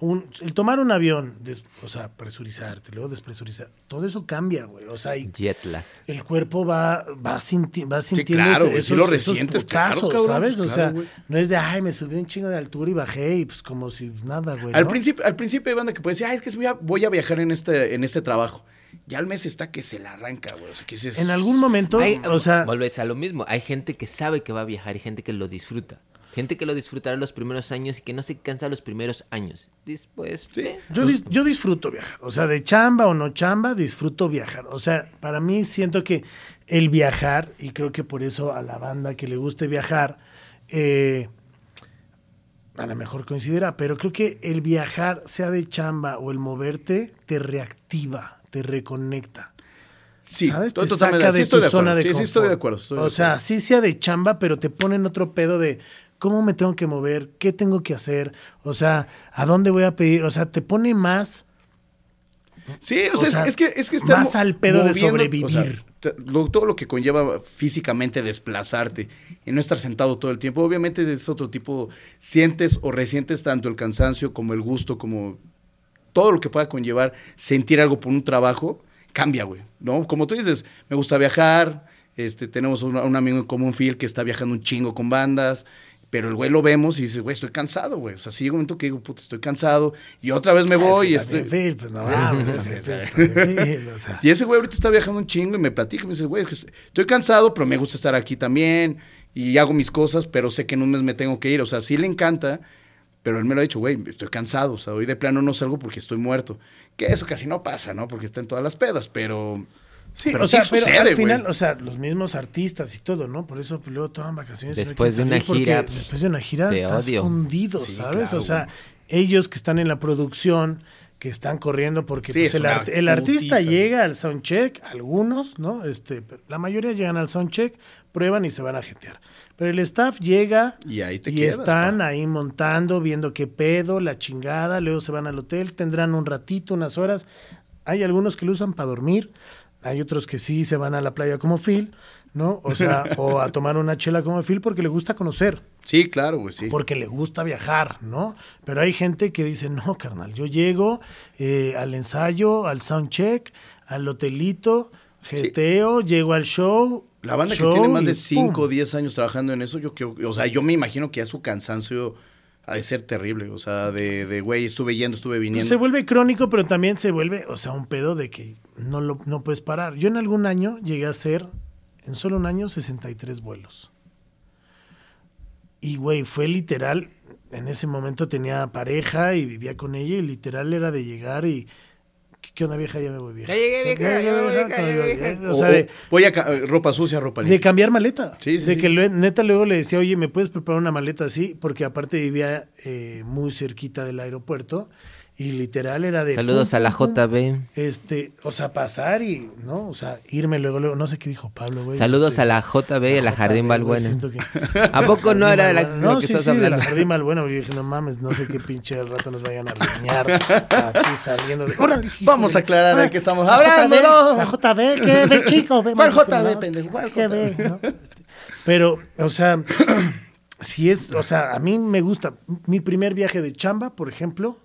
un, el tomar un avión, des- o sea, presurizarte, luego despresurizar, todo eso cambia, güey, o sea, y Jet lag. el cuerpo va, va, sinti- va sintiendo claro, esos, lo esos resientes, claro, putazos, cabrón, ¿sabes? pues, o claro, sea, güey. no es de, ay, me subí un chingo de altura y bajé y pues como si nada, güey. Al ¿no? principio, al principio hay banda que puede decir, ay, es que voy a, voy a viajar en este, en este trabajo. Ya al mes está que se la arranca, güey. O sea, que dices, En algún momento, Hay- o sea, Volves a lo mismo. Hay gente que sabe que va a viajar y gente que lo disfruta. Gente que lo disfrutará los primeros años y que no se cansa los primeros años. Después, eh, yo, dis- yo disfruto viajar. O sea, de chamba o no chamba, disfruto viajar. O sea, para mí siento que el viajar, y creo que por eso a la banda que le guste viajar, eh, a lo mejor coincidirá, pero creo que el viajar, sea de chamba o el moverte, te reactiva, te reconecta. Sí, ¿sabes? Te saca sí de estoy tu de zona de sí, sí confort. estoy de acuerdo, estoy de o sea, acuerdo. sí sea de chamba, pero te pone en otro pedo de cómo me tengo que mover, qué tengo que hacer, o sea, a dónde voy a pedir, o sea, te pone más Sí, o O sea, sea, es que es que estar más al pedo de sobrevivir. o sea, te- lo- todo lo que conlleva físicamente desplazarte y no estar sentado todo el tiempo, obviamente es otro tipo, sientes o resientes tanto el cansancio como el gusto, como todo lo que pueda conllevar sentir algo por un trabajo, cambia, güey, ¿no? Como tú dices, me gusta viajar, este, tenemos un, un amigo en común, Phil, que está viajando un chingo con bandas, pero el güey lo vemos y dice, güey, estoy cansado, güey. O sea, sí llega un momento que digo, puta, estoy cansado. Y otra vez me voy y Es que estoy... Phil, pues no mames, es que Phil, también Phil, o sea. Y ese güey ahorita está viajando un chingo y me platica, me dice, güey, estoy cansado, pero me gusta estar aquí también y hago mis cosas, pero sé que en un mes me tengo que ir. O sea, sí le encanta, pero él me lo ha dicho, güey, estoy cansado. O sea, hoy de plano no salgo porque estoy muerto. Que eso casi no pasa, ¿no? Porque está en todas las pedas, pero... Sí, Pero o sí pero sucede, al final, o sea, los mismos artistas y todo, ¿no? Por eso pues, luego toman vacaciones. Después de una gira, pues, Después de una gira te estás odio. fundido, Sí, ¿sabes? claro, o sea, ellos que están en la producción, que están corriendo porque Sí, pues, es el, una art- el artista putiza, llega al soundcheck, algunos, ¿no? Este, pero la mayoría llegan al soundcheck, prueban y se van a jetear. Pero el staff llega Y ahí te y quedas, están pa. ahí montando, viendo qué pedo, la chingada, luego se van al hotel, tendrán un ratito, unas horas. Hay algunos que lo usan para dormir, hay otros que sí se van a la playa como Phil, ¿no? O sea, o a tomar una chela como Phil porque le gusta conocer, Sí, claro, güey, sí. porque le gusta viajar, ¿no? Pero hay gente que dice, no, carnal, yo llego eh, al ensayo, al soundcheck, al hotelito, jeteo, llego al show. La banda show que tiene más de 5 ¡pum! o 10 años trabajando en eso, yo creo, o sea, yo me imagino que ya su cansancio ha de ser terrible, o sea, de, de güey, estuve yendo, estuve Pues viniendo. se vuelve crónico, pero también se vuelve, o sea, un pedo de que no, lo, no puedes parar. Yo en algún año llegué a hacer, en solo un año, 63 vuelos. Y, güey, fue literal, en ese momento tenía pareja y vivía con ella y literal era de llegar y... ¿Qué, qué onda vieja? Ya me voy vieja. Ya llegué, vieja, ya me voy, vieja, ya me voy, vieja. O sea, de, voy a ropa sucia, ropa de limpia. cambiar maleta. Sí, sí, de sí. que lue- neta luego le decía, oye, ¿me puedes preparar una maleta así? Porque aparte vivía eh, muy cerquita del aeropuerto y literal era de... Saludos pum, a la. JB. Este, o sea, pasar y, ¿no? O sea, irme luego, luego, no sé qué dijo Pablo, güey. Saludos Este, a la JB y a la Jardín Balbuena. siento que- ¿A poco no era de la, lo No, que sí, estás sí, de hablando? la Jardín Balbuena. Yo dije, no mames, no sé qué pinche al rato nos vayan a regañar aquí saliendo de... ¡Órale, Vamos a aclarar de qué estamos la hablando. La JB, ¿qué ve, chico? Ve, ¿Cuál JB, pendejo? ¿Cuál ¿Qué ve, no? Pero, o sea, si es, o sea, a mí me gusta. Mi primer viaje de chamba, por ejemplo,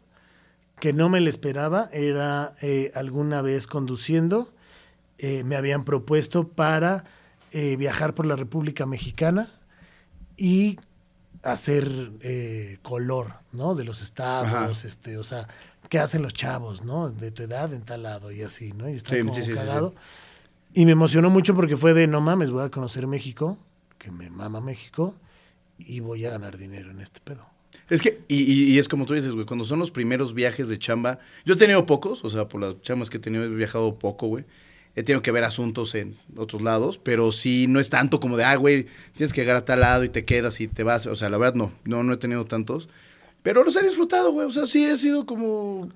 que no me lo esperaba, era eh, alguna vez conduciendo. eh, me habían propuesto para eh, viajar por la República Mexicana y hacer eh, color, ¿no? De los estados, Ajá. este, o sea, ¿qué hacen los chavos, ¿no? De tu edad en tal lado y así, ¿no? Y está Sí, como sí. Y me emocionó mucho porque fue de, no mames, voy a conocer México, que me mama México, y voy a ganar dinero en este pedo. Es que, y, y- es como tú dices, güey, cuando son los primeros viajes de chamba, yo he tenido pocos, o sea, por las chambas que he tenido he viajado poco, güey. He tenido que ver asuntos en otros lados, pero sí no es tanto como de, ah, güey, tienes que llegar a tal lado y te quedas y te vas. O sea, la verdad no, no, no he tenido tantos. Pero los he disfrutado, güey. O sea, sí he sido como...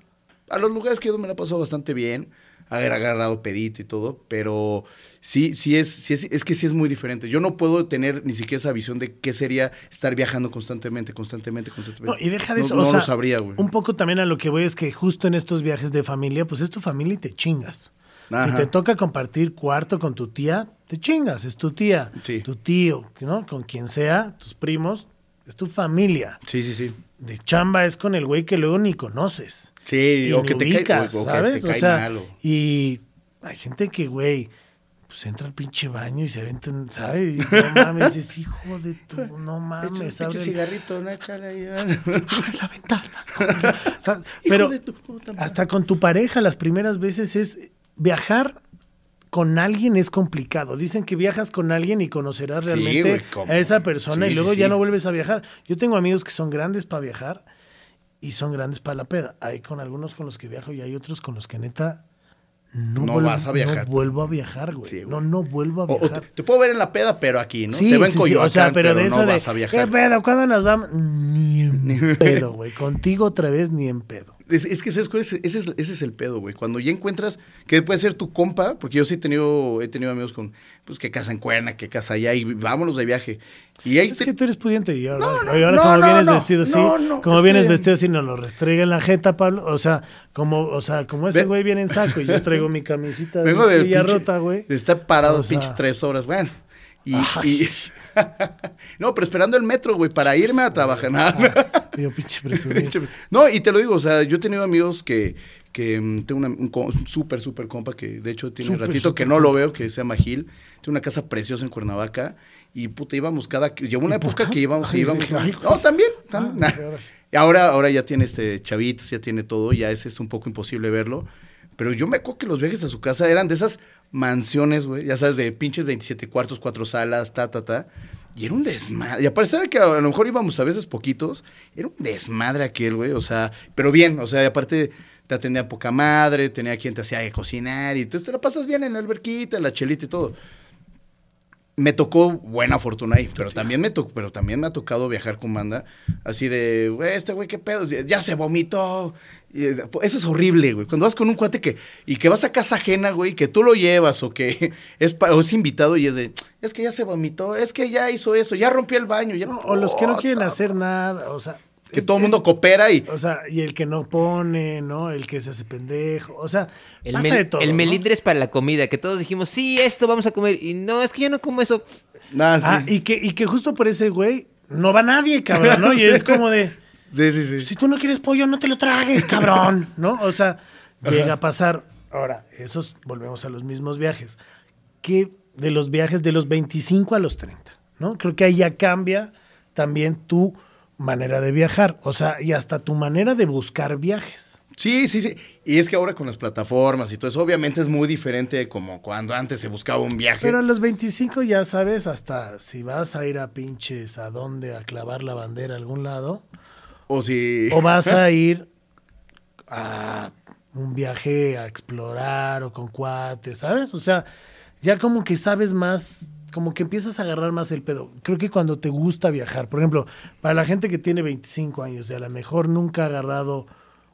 A los lugares que ido me la he pasado bastante bien. Haber agarrado pedito y todo, pero sí, sí es, sí es, es que sí es muy diferente. Yo no puedo tener ni siquiera esa visión de qué sería estar viajando constantemente, constantemente, No, constantemente. y deja de No- eso. No, o lo sabría, güey. Un poco también a lo que voy es que justo en estos viajes de familia, pues es tu familia y te chingas. Si Ajá. te toca compartir cuarto con tu tía, te chingas, es tu tía, Sí. tu tío, ¿no? Con quien sea, tus primos, es tu familia. Sí, sí, sí. De chamba es con el güey que luego ni conoces. Sí, o que te cae- o- que ¿sabes? o sea, mal, o- y hay gente que, güey, pues entra al pinche baño y se aventa, un- ¿sabes? Y no mames, es hijo de tu, no mames, echa el- cigarrito, no échale ahí. la ventana. Sea, pero hasta con tu pareja las primeras veces es viajar con alguien es complicado. Dicen que viajas con alguien y conocerás realmente a esa persona Sí, y luego sí, ya no vuelves a viajar. Yo tengo amigos que son grandes para viajar y son grandes para la peda. Hay con algunos con los que viajo y hay otros con los que neta no, No vuelvo, vas a viajar. No vuelvo a viajar, güey. Sí, güey. no, no vuelvo a O- o viajar. te, te puedo ver en la peda, pero aquí, ¿no? Sí, te veo en sí, o sea, pero, de no eso de, vas a viajar. ¿qué pedo? ¿Cuándo nos vamos? Ni en pedo, güey. Contigo otra vez ni en pedo. Es, es que ¿sabes cuál es? ese, es, ese es el pedo, güey. Cuando ya encuentras que puede ser tu compa, porque yo sí he tenido, he tenido amigos con, pues, que casa en Cuerna, que casa allá, y vámonos de viaje. Y ahí Es te- que tú eres pudiente y ahora, No, no, no, como no, vienes no, vestido así, no, no, como es vienes que- vestido así, nos lo restrega en la jeta, Pablo. O sea, como, o sea, como ese güey viene en saco y yo traigo mi camisita de vengo de pinche- rota, güey. estar parado O sea- pinches tres horas, bueno. Y, y- no, pero esperando el metro, güey, para irme a trabajar. Nada. Yo pinche presumido. No, y te lo digo, o sea, yo he tenido amigos que, que mm, tengo una- un, un súper, súper compa que de hecho tiene un ratito que no lo veo, que se llama Gil. Tiene una casa preciosa en Cuernavaca y puta, íbamos cada... Llegó una ¿Y época que íbamos... Ay, íbamos ay, no, también. también. Ah, nah. ahora. Y ahora, ahora ya tiene este chavitos, ya tiene todo, ya es, es un poco imposible verlo. Pero yo me acuerdo que los viajes a su casa eran de esas mansiones, güey, ya sabes, de pinches 27 cuartos, cuatro salas, ta, ta, ta. Y era un desmadre. Y a pesar de que a lo mejor íbamos a veces poquitos, era un desmadre aquel, güey. O sea, pero bien, o sea, aparte te atendía poca madre, tenía quien te hacía cocinar y entonces te la pasas bien en la alberquita, la chelita y todo. Me tocó buena fortuna ahí, pero también me tocó, pero también me ha tocado viajar con banda así de, güey, este güey qué pedo, ya se vomitó. Eso es horrible, güey. Cuando vas con un cuate que y que vas a casa ajena, güey, que tú lo llevas o que es o es invitado y es de, es que ya se vomitó, es que ya hizo esto, ya rompió el baño, ya No, o los que no quieren hacer nada, o sea. Que todo el mundo coopera y O sea, y el que no pone, ¿no? El que se hace pendejo. O sea, El, pasa mel- de todo. el ¿no? melindre es para la comida, que todos dijimos, sí, esto vamos a comer. Y no, es que yo no como eso. nada, sí. Ah, y que, y que justo por ese güey no va nadie, cabrón, ¿no? Y es como de, sí, sí, sí. si tú no quieres pollo, no te lo tragues, cabrón, ¿no? O sea, llega a pasar. Ahora, esos, volvemos a los mismos viajes. Que de los viajes de los 25 a los 30, ¿no? Creo que ahí ya cambia también tu manera de viajar, o sea, y hasta tu manera de buscar viajes. Sí, sí, sí. Y es que ahora con las plataformas y todo eso, obviamente es muy diferente como cuando antes se buscaba un viaje. Pero a los 25 ya sabes, hasta si vas a ir a pinches a dónde, a clavar la bandera a algún lado, o si... o vas a ir a un viaje a explorar o con cuates, ¿sabes? O sea, ya como que sabes más, como que empiezas a agarrar más el pedo. Creo que cuando te gusta viajar, por ejemplo, para la gente que tiene 25 años y a lo mejor nunca ha agarrado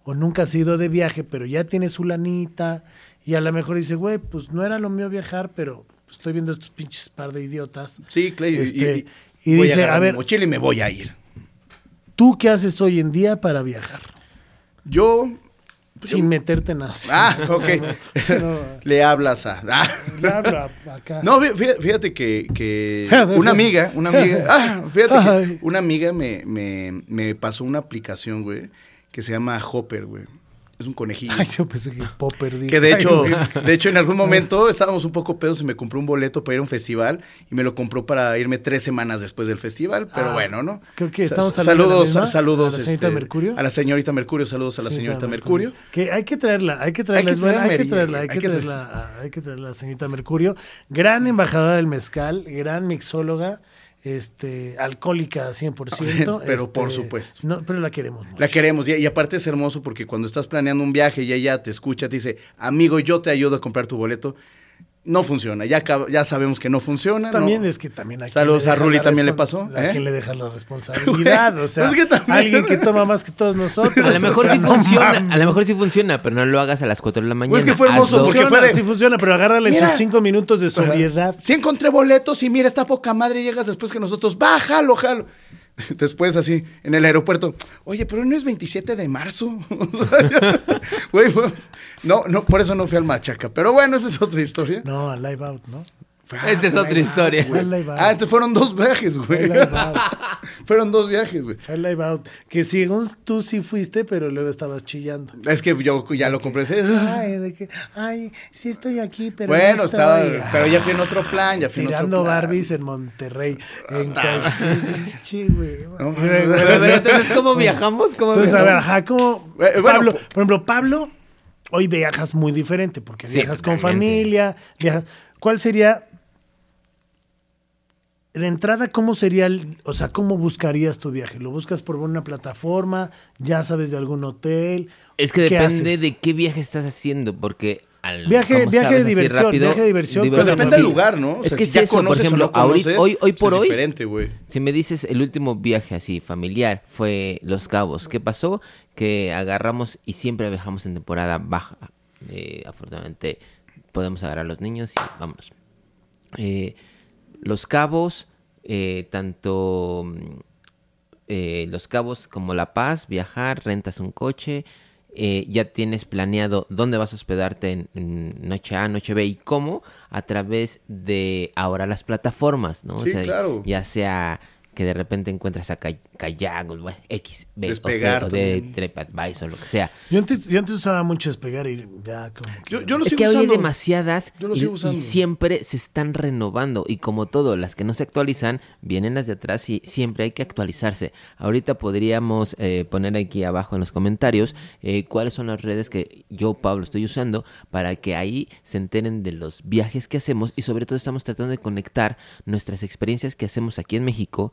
o nunca ha sido de viaje, pero ya tiene su lanita y a lo mejor dice, güey, pues no era lo mío viajar, pero estoy viendo estos pinches par de idiotas. Sí, claro. y- Este, y, y voy dice, a mi ver- mochila y me voy a ir. ¿Tú qué haces hoy en día para viajar? Yo... Sin meterte nada. Ah, ok. No. Le hablas a... Ah. Le hablo a- acá. No, fí- fí- fíjate que, que una amiga, una amiga, ah, fíjate que una amiga me, me, me pasó una aplicación, güey, que se llama Hopper, güey. Es un conejillo. Ay, yo pensé que Popper dijo. Que de hecho, Ay, de hecho en algún momento estábamos un poco pedos y me compró un boleto para ir a un festival y me lo compró para irme tres semanas después del festival, pero Ah, bueno, ¿no? creo que estamos saludos, misma, saludos a la señorita este, Mercurio. A la señorita Mercurio, saludos a la señorita Mercurio. Que hay que traerla, hay que traerla, Hay que a hay traerla, hay que hay que traerla, a- hay que traerla a la señorita Mercurio. Gran embajadora del mezcal, gran mixóloga, este, alcohólica 100%. Pero este, por supuesto. No, pero la queremos mucho. La queremos y, y aparte es hermoso porque cuando estás planeando un viaje y ella te escucha, te dice, amigo, yo te ayudo a comprar tu boleto. No funciona, ya, ya sabemos que no funciona. También ¿no? es que también hay Saludos a Ruli, también le pasó, A ¿eh? quien le deja la responsabilidad, o sea, Es que también- alguien que toma más que todos nosotros. A lo o mejor sea, sí no funciona, mames. a lo mejor sí funciona, pero no lo hagas a las 4 de la mañana. Pues que fue hermoso, Hazlo- porque funciona, fue de- sí funciona, pero agárrala en Mira. sus cinco minutos de sobriedad. Sí encontré boletos y mira, está poca madre y llegas después que nosotros, va, jalo, jalo. Después así, en el aeropuerto, oye, pero no es 27 de marzo. No, no, por eso no fui al Machaca. Pero bueno, esa es otra historia. No, a live out, ¿no? Fue- Esa es fue otra historia. out, güey. Fue live out. Ah, entonces fueron dos viajes, güey. fueron dos viajes, güey. Fue live out. Que según tú sí fuiste, pero luego estabas chillando. Es que yo ya lo compré. Ay, de que, ay, sí estoy aquí, pero. Bueno, no estaba, pero ya fui en otro plan, ya fui en Tirando otro plan. Barbies en Monterrey. En Cancún, güey. No, Güey, güey. Pero, pero entonces, ¿cómo viajamos? ¿Cómo Entonces, a ver, ajá, como. Eh, bueno, Pablo, po- por ejemplo, Pablo, hoy viajas muy diferente, porque Sí, viajas con familia, viajas. ¿Cuál sería. De entrada, ¿cómo sería el, o sea, cómo buscarías tu viaje? ¿Lo buscas por una plataforma? ¿Ya sabes de algún hotel? Es que ¿Qué depende haces? de qué viaje estás haciendo, porque al, Viaje- viaje de sabes, diversión, viaje de diversión, Pero Bueno, depende del lugar, ¿no? O Es sea, que si ya eso, por conoces o ejemplo, no conoces, ahorita- hoy- hoy pues por es hoy- diferente, güey. Si me dices el último viaje así familiar fue Los Cabos, ¿qué pasó? Que agarramos y siempre viajamos en temporada baja. Eh, afortunadamente podemos agarrar a los niños y vámonos. Eh, los Cabos, eh, tanto mm, eh, Los Cabos como La Paz, viajar, rentas un coche, eh, ya tienes planeado dónde vas a hospedarte en, en noche A, noche B y cómo a través de ahora las plataformas, ¿no? Sí, claro. Ya sea que de repente encuentras a Kay- Kayak o bueno, X, B, o, C, Despegar o de. TripAdvisor o lo que sea. Yo antes, yo antes usaba mucho despegar y ya como que- Yo, yo lo Es sigo que hoy hay demasiadas Yo lo y, sigo y usando. siempre se están renovando y como todo, las que no se actualizan vienen las de atrás y siempre hay que actualizarse. Ahorita podríamos eh, poner aquí abajo en los comentarios eh, cuáles son las redes que yo, Pablo, estoy usando para que ahí se enteren de los viajes que hacemos y sobre todo estamos tratando de conectar nuestras experiencias que hacemos aquí en México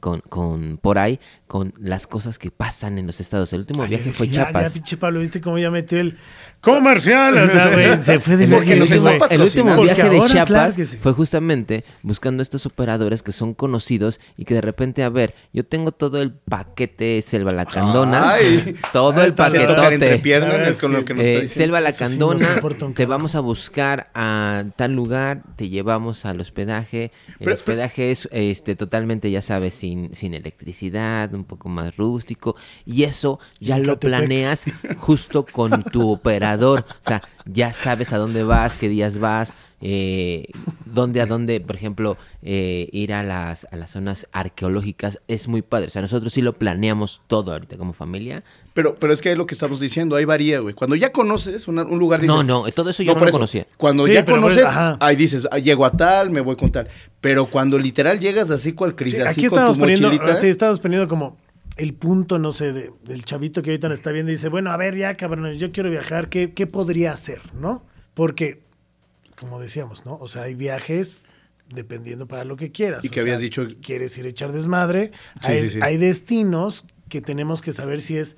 con, con por ahí, con las cosas que pasan en los estados. El último Ay, viaje fue ya, Chiapas. Ya, pinche Pablo, ¿viste cómo ya metió el comercial? O sea, güey, se fue de Porque nos está güey. el último viaje de Chiapas claro que sí. fue justamente buscando estos operadores que son conocidos y que de repente, a ver, yo tengo todo el paquete Selva Lacandona, Ay. todo el Ay, entre paquetote. piernas La verdad es con es lo que, que nos Eh, está. Selva sí importa un te vamos a buscar a tal lugar, te llevamos al hospedaje. El Pero- hospedaje es este totalmente, ya sabes, sin, sin electricidad, un poco más rústico. Y eso ya lo planeas justo con tu operador. O sea, ya sabes a dónde vas, qué días vas. Eh, dónde a dónde, por ejemplo, eh, ir a las, a las zonas arqueológicas es muy padre. O sea, nosotros sí lo planeamos todo ahorita como familia. Pero, pero es que es lo que estamos diciendo, ahí varía, güey. Cuando ya conoces una- un lugar, dices... No, no, todo eso yo no lo conocía. Cuando Sí, ya pero, conoces, ajá. ahí dices, ah, llego a tal, me voy con tal. Pero cuando literal llegas así cual cris, Sí, así aquí con estamos tu poniendo, mochilita... sí, estamos poniendo como el punto, no sé, de- del chavito que ahorita nos está viendo y dice, bueno, a ver, ya, cabrón, yo quiero viajar, ¿qué, qué podría hacer, no? Porque, como decíamos, ¿no? O sea, hay viajes dependiendo para lo que quieras. Y que O habías sea, dicho- Quieres ir a echar desmadre. Sí, hay, sí, sí. hay destinos que tenemos que saber si es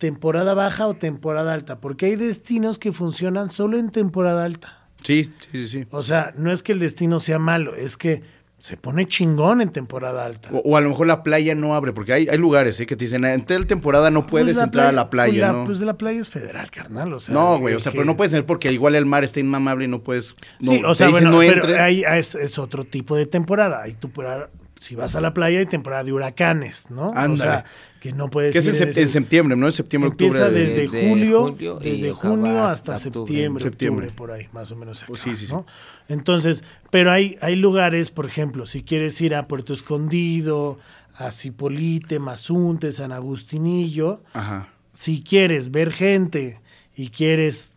temporada baja o temporada alta, porque hay destinos que funcionan solo en temporada alta. Sí, sí, sí, sí. O sea, no es que el destino sea malo, es que se pone chingón en temporada alta. O, o a lo mejor la playa no abre, porque hay, hay lugares ¿eh? que te dicen, en tal temporada no puedes Pues la entrar a la playa, pues la, ¿no? Pues la playa es federal, carnal. O sea, no, güey, o sea, que- pero no puedes entrar porque igual el mar está inmamable y no puedes... No, sí, o sea, bueno, no pero ahí es, es otro tipo de temporada. Hay temporada, si vas a la playa hay temporada de huracanes, ¿no? O Ándale. sea, que no puedes que es en, septiembre, ¿no? En septiembre, Empieza octubre. de- desde, Desde julio, julio desde junio hasta septiembre, Septiembre. octubre, por ahí, más o menos. se Pues sí, sí, sí. ¿no? Entonces, pero hay, hay lugares, por ejemplo, si quieres ir a Puerto Escondido, a Cipolite, Mazunte, San Agustinillo, Ajá. si quieres ver gente y quieres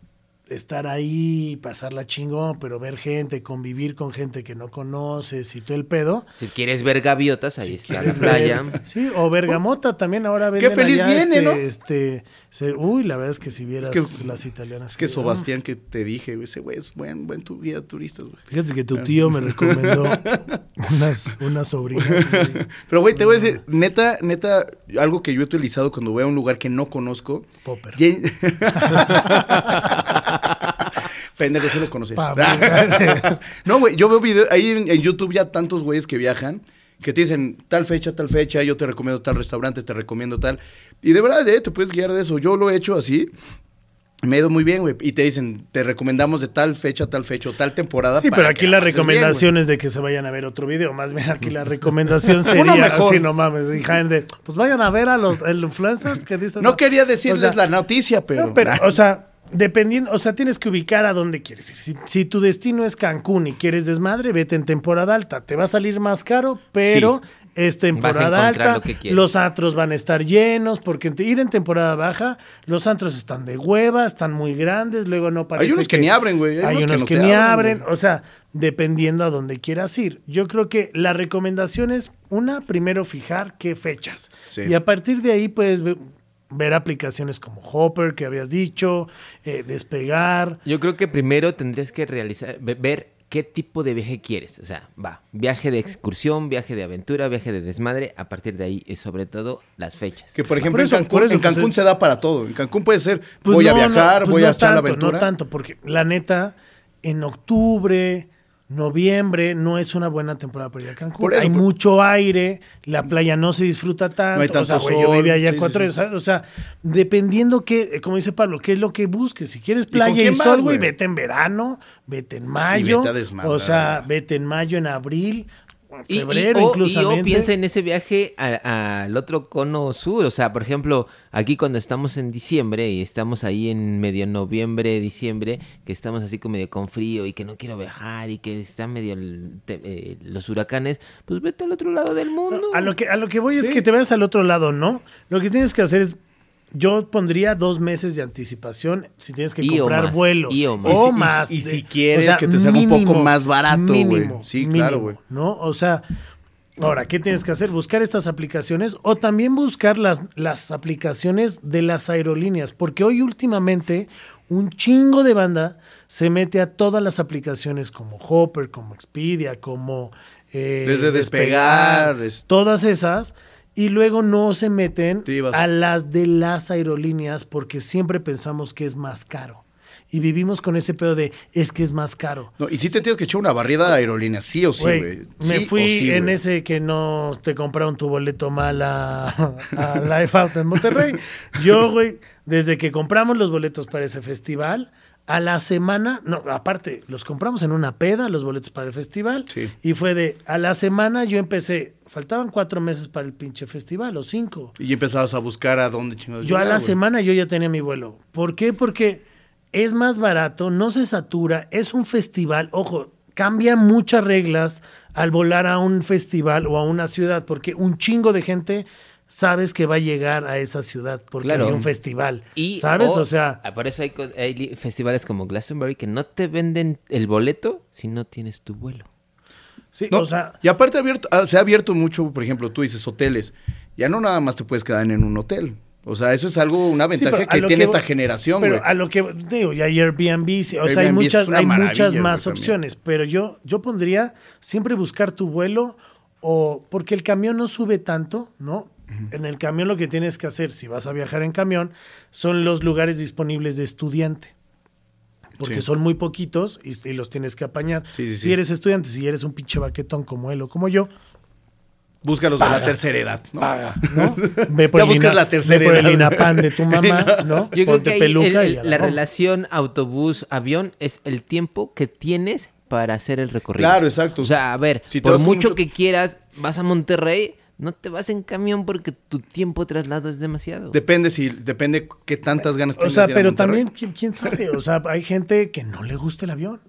estar ahí, pasarla chingón, pero ver gente, convivir con gente que no conoces y todo el pedo. Si quieres ver gaviotas, ahí está la playa. ver- sí, o Bergamota también ahora venden feliz allá, viene, este, ¿no? Este, se- uy, la verdad es que si vieras que- las italianas. Es que que- Sebastián que te dije, güey, ese güey es buen, buen tu guía de turistas, güey. Fíjate que tu tío me recomendó unas, unas sobrinas. güey. Pero, güey, te voy a decir, neta, neta, algo que yo he utilizado cuando voy a un lugar que no conozco. Popper. ya- Pendejo, sí lo conocí. No, güey, yo veo videos, ahí en, en YouTube ya tantos güeyes que viajan, que te dicen tal fecha, tal fecha, yo te recomiendo tal restaurante, te recomiendo tal. Y de verdad, eh, te puedes guiar de eso. Yo lo he hecho así. Me ha ido muy bien, güey. Y te dicen, te recomendamos de tal fecha, tal fecha o tal temporada. Sí, para pero aquí la pases bien, recomendación es de que se vayan a ver otro video. Más bien aquí la recomendación Uno sería mejor. así, no mames, de, pues vayan a ver a los influencers que dicen. güey. No quería decirles O sea, la noticia, pero... No, pero, o sea, dependiendo, o sea, tienes que ubicar a dónde quieres ir. Si, si tu destino es Cancún y quieres desmadre, vete en temporada alta. Te va a salir más caro, pero es temporada alta. lo que quieres. Los antros van a estar llenos, porque en- ir en temporada baja, los antros están de hueva, están muy grandes, luego no parece unos que ni abren, güey. Hay Hay, unos que no ni abren. O sea, dependiendo a dónde quieras ir. Yo creo que la recomendación es, una, primero fijar qué fechas. Sí. Y a partir de ahí puedes ver, aplicaciones como Hopper, que habías dicho, eh, Despegar. Yo creo que primero tendrías que realizar, ve- ver qué tipo de viaje quieres. O sea, va, viaje de excursión, viaje de aventura, viaje de desmadre. A partir de ahí, es sobre todo las fechas. Que por ejemplo Por eso- en Cancún, eso, en Cancún pues, se da para todo. En Cancún puede ser, Pues voy a no, no, viajar, pues voy no a echar la tanto, aventura. No tanto, porque la neta, en octubre, noviembre, no es una buena temporada para ir a Cancún. Eso, hay por- mucho aire, la playa no se disfruta tanto. No hay o sea, yo vivía allá sí, cuatro sí. años. O sea, dependiendo qué, eh, como dice Pablo, qué es lo que busques. Si quieres playa y, vas, sol, güey, vete en verano, vete en mayo. vete a desmadrar, o sea, vete en mayo, en abril, Y- y- febrero, o- incluso. Y o piensa en ese viaje al otro cono sur. O sea, por ejemplo, aquí cuando estamos en diciembre y estamos ahí en medio noviembre, diciembre, que estamos así como medio con frío y que no quiero viajar y que están medio te- eh, los huracanes, pues vete al otro lado del mundo. A lo que, a lo que voy es que te vayas al otro lado, ¿no? Lo que tienes que hacer es. Yo pondría dos meses de anticipación si tienes que Y o comprar más, vuelos. y o más. O Y si- y y quieres que te salga un poco más barato, güey. mínimo, Sí, claro, güey. ¿No? O sea, ahora, ¿qué tienes que hacer? Buscar estas aplicaciones o también buscar las, las aplicaciones de las aerolíneas. Porque hoy últimamente un chingo de banda se mete a todas las aplicaciones como Hopper, como Expedia, como eh, Desde despegar, es- todas esas, y luego no se meten a las de las aerolíneas porque siempre pensamos que es más caro. Y vivimos con ese pedo de es que es más caro. No, y sí te tienes que echar una barrida de aerolínea, sí o sí, Güey, me fui sí, en ese que no te compraron tu boleto mal a, a Live Out en Monterrey. Yo, güey, desde que compramos los boletos para ese festival, a la semana, no, aparte, los compramos en una peda, los boletos para el festival. Sí. Y fue de, a la semana yo empecé, faltaban cuatro meses para el pinche festival, o cinco. Y empezabas a buscar a dónde chingados Yo a la güey. semana yo ya tenía mi vuelo. ¿Por qué? Porque es más barato, no se satura, es un festival. Ojo, cambian muchas reglas al volar a un festival o a una ciudad, porque un chingo de gente sabes que va a llegar a esa ciudad porque Claro. hay un festival. Y, ¿Sabes? o- O sea, ah, Por eso hay, hay festivales como Glastonbury que no te venden el boleto si no tienes tu vuelo. Sí, No, o sea, y aparte abierto, ah, se ha abierto mucho, por ejemplo, tú dices hoteles. Ya no nada más te puedes quedar en un hotel. O sea, eso es algo, una ventaja que tiene esta generación, Pero güey. a lo que digo, ya hay Airbnb, o sea, hay Airbnb muchas, hay muchas más opciones, pero yo, yo pondría siempre buscar tu vuelo o porque el camión no sube tanto, ¿no? En el camión lo que tienes que hacer, si vas a viajar en camión, son los lugares disponibles de estudiante. Porque Sí. son muy poquitos y, y los tienes que apañar. Sí, sí, si sí. eres estudiante, si eres un pinche baquetón como él o como yo, Búscalos de la tercera edad, ¿no? paga, ¿no? Ve por, Ya el, buscas ina- la tercera ve por el edad. INAPAN de tu mamá, ¿no? Yo creo Ponte que ahí peluca el- y la relación autobús-avión es el tiempo que tienes para hacer el recorrido. Claro, exacto. O sea, a ver, Si por mucho- que quieras, vas a Monterrey, no te vas en camión porque tu tiempo de traslado es demasiado. Depende si, depende qué tantas ganas O tengas sea, de ir a pero también, ¿quién, quién sabe? O sea, hay gente que no le gusta el avión.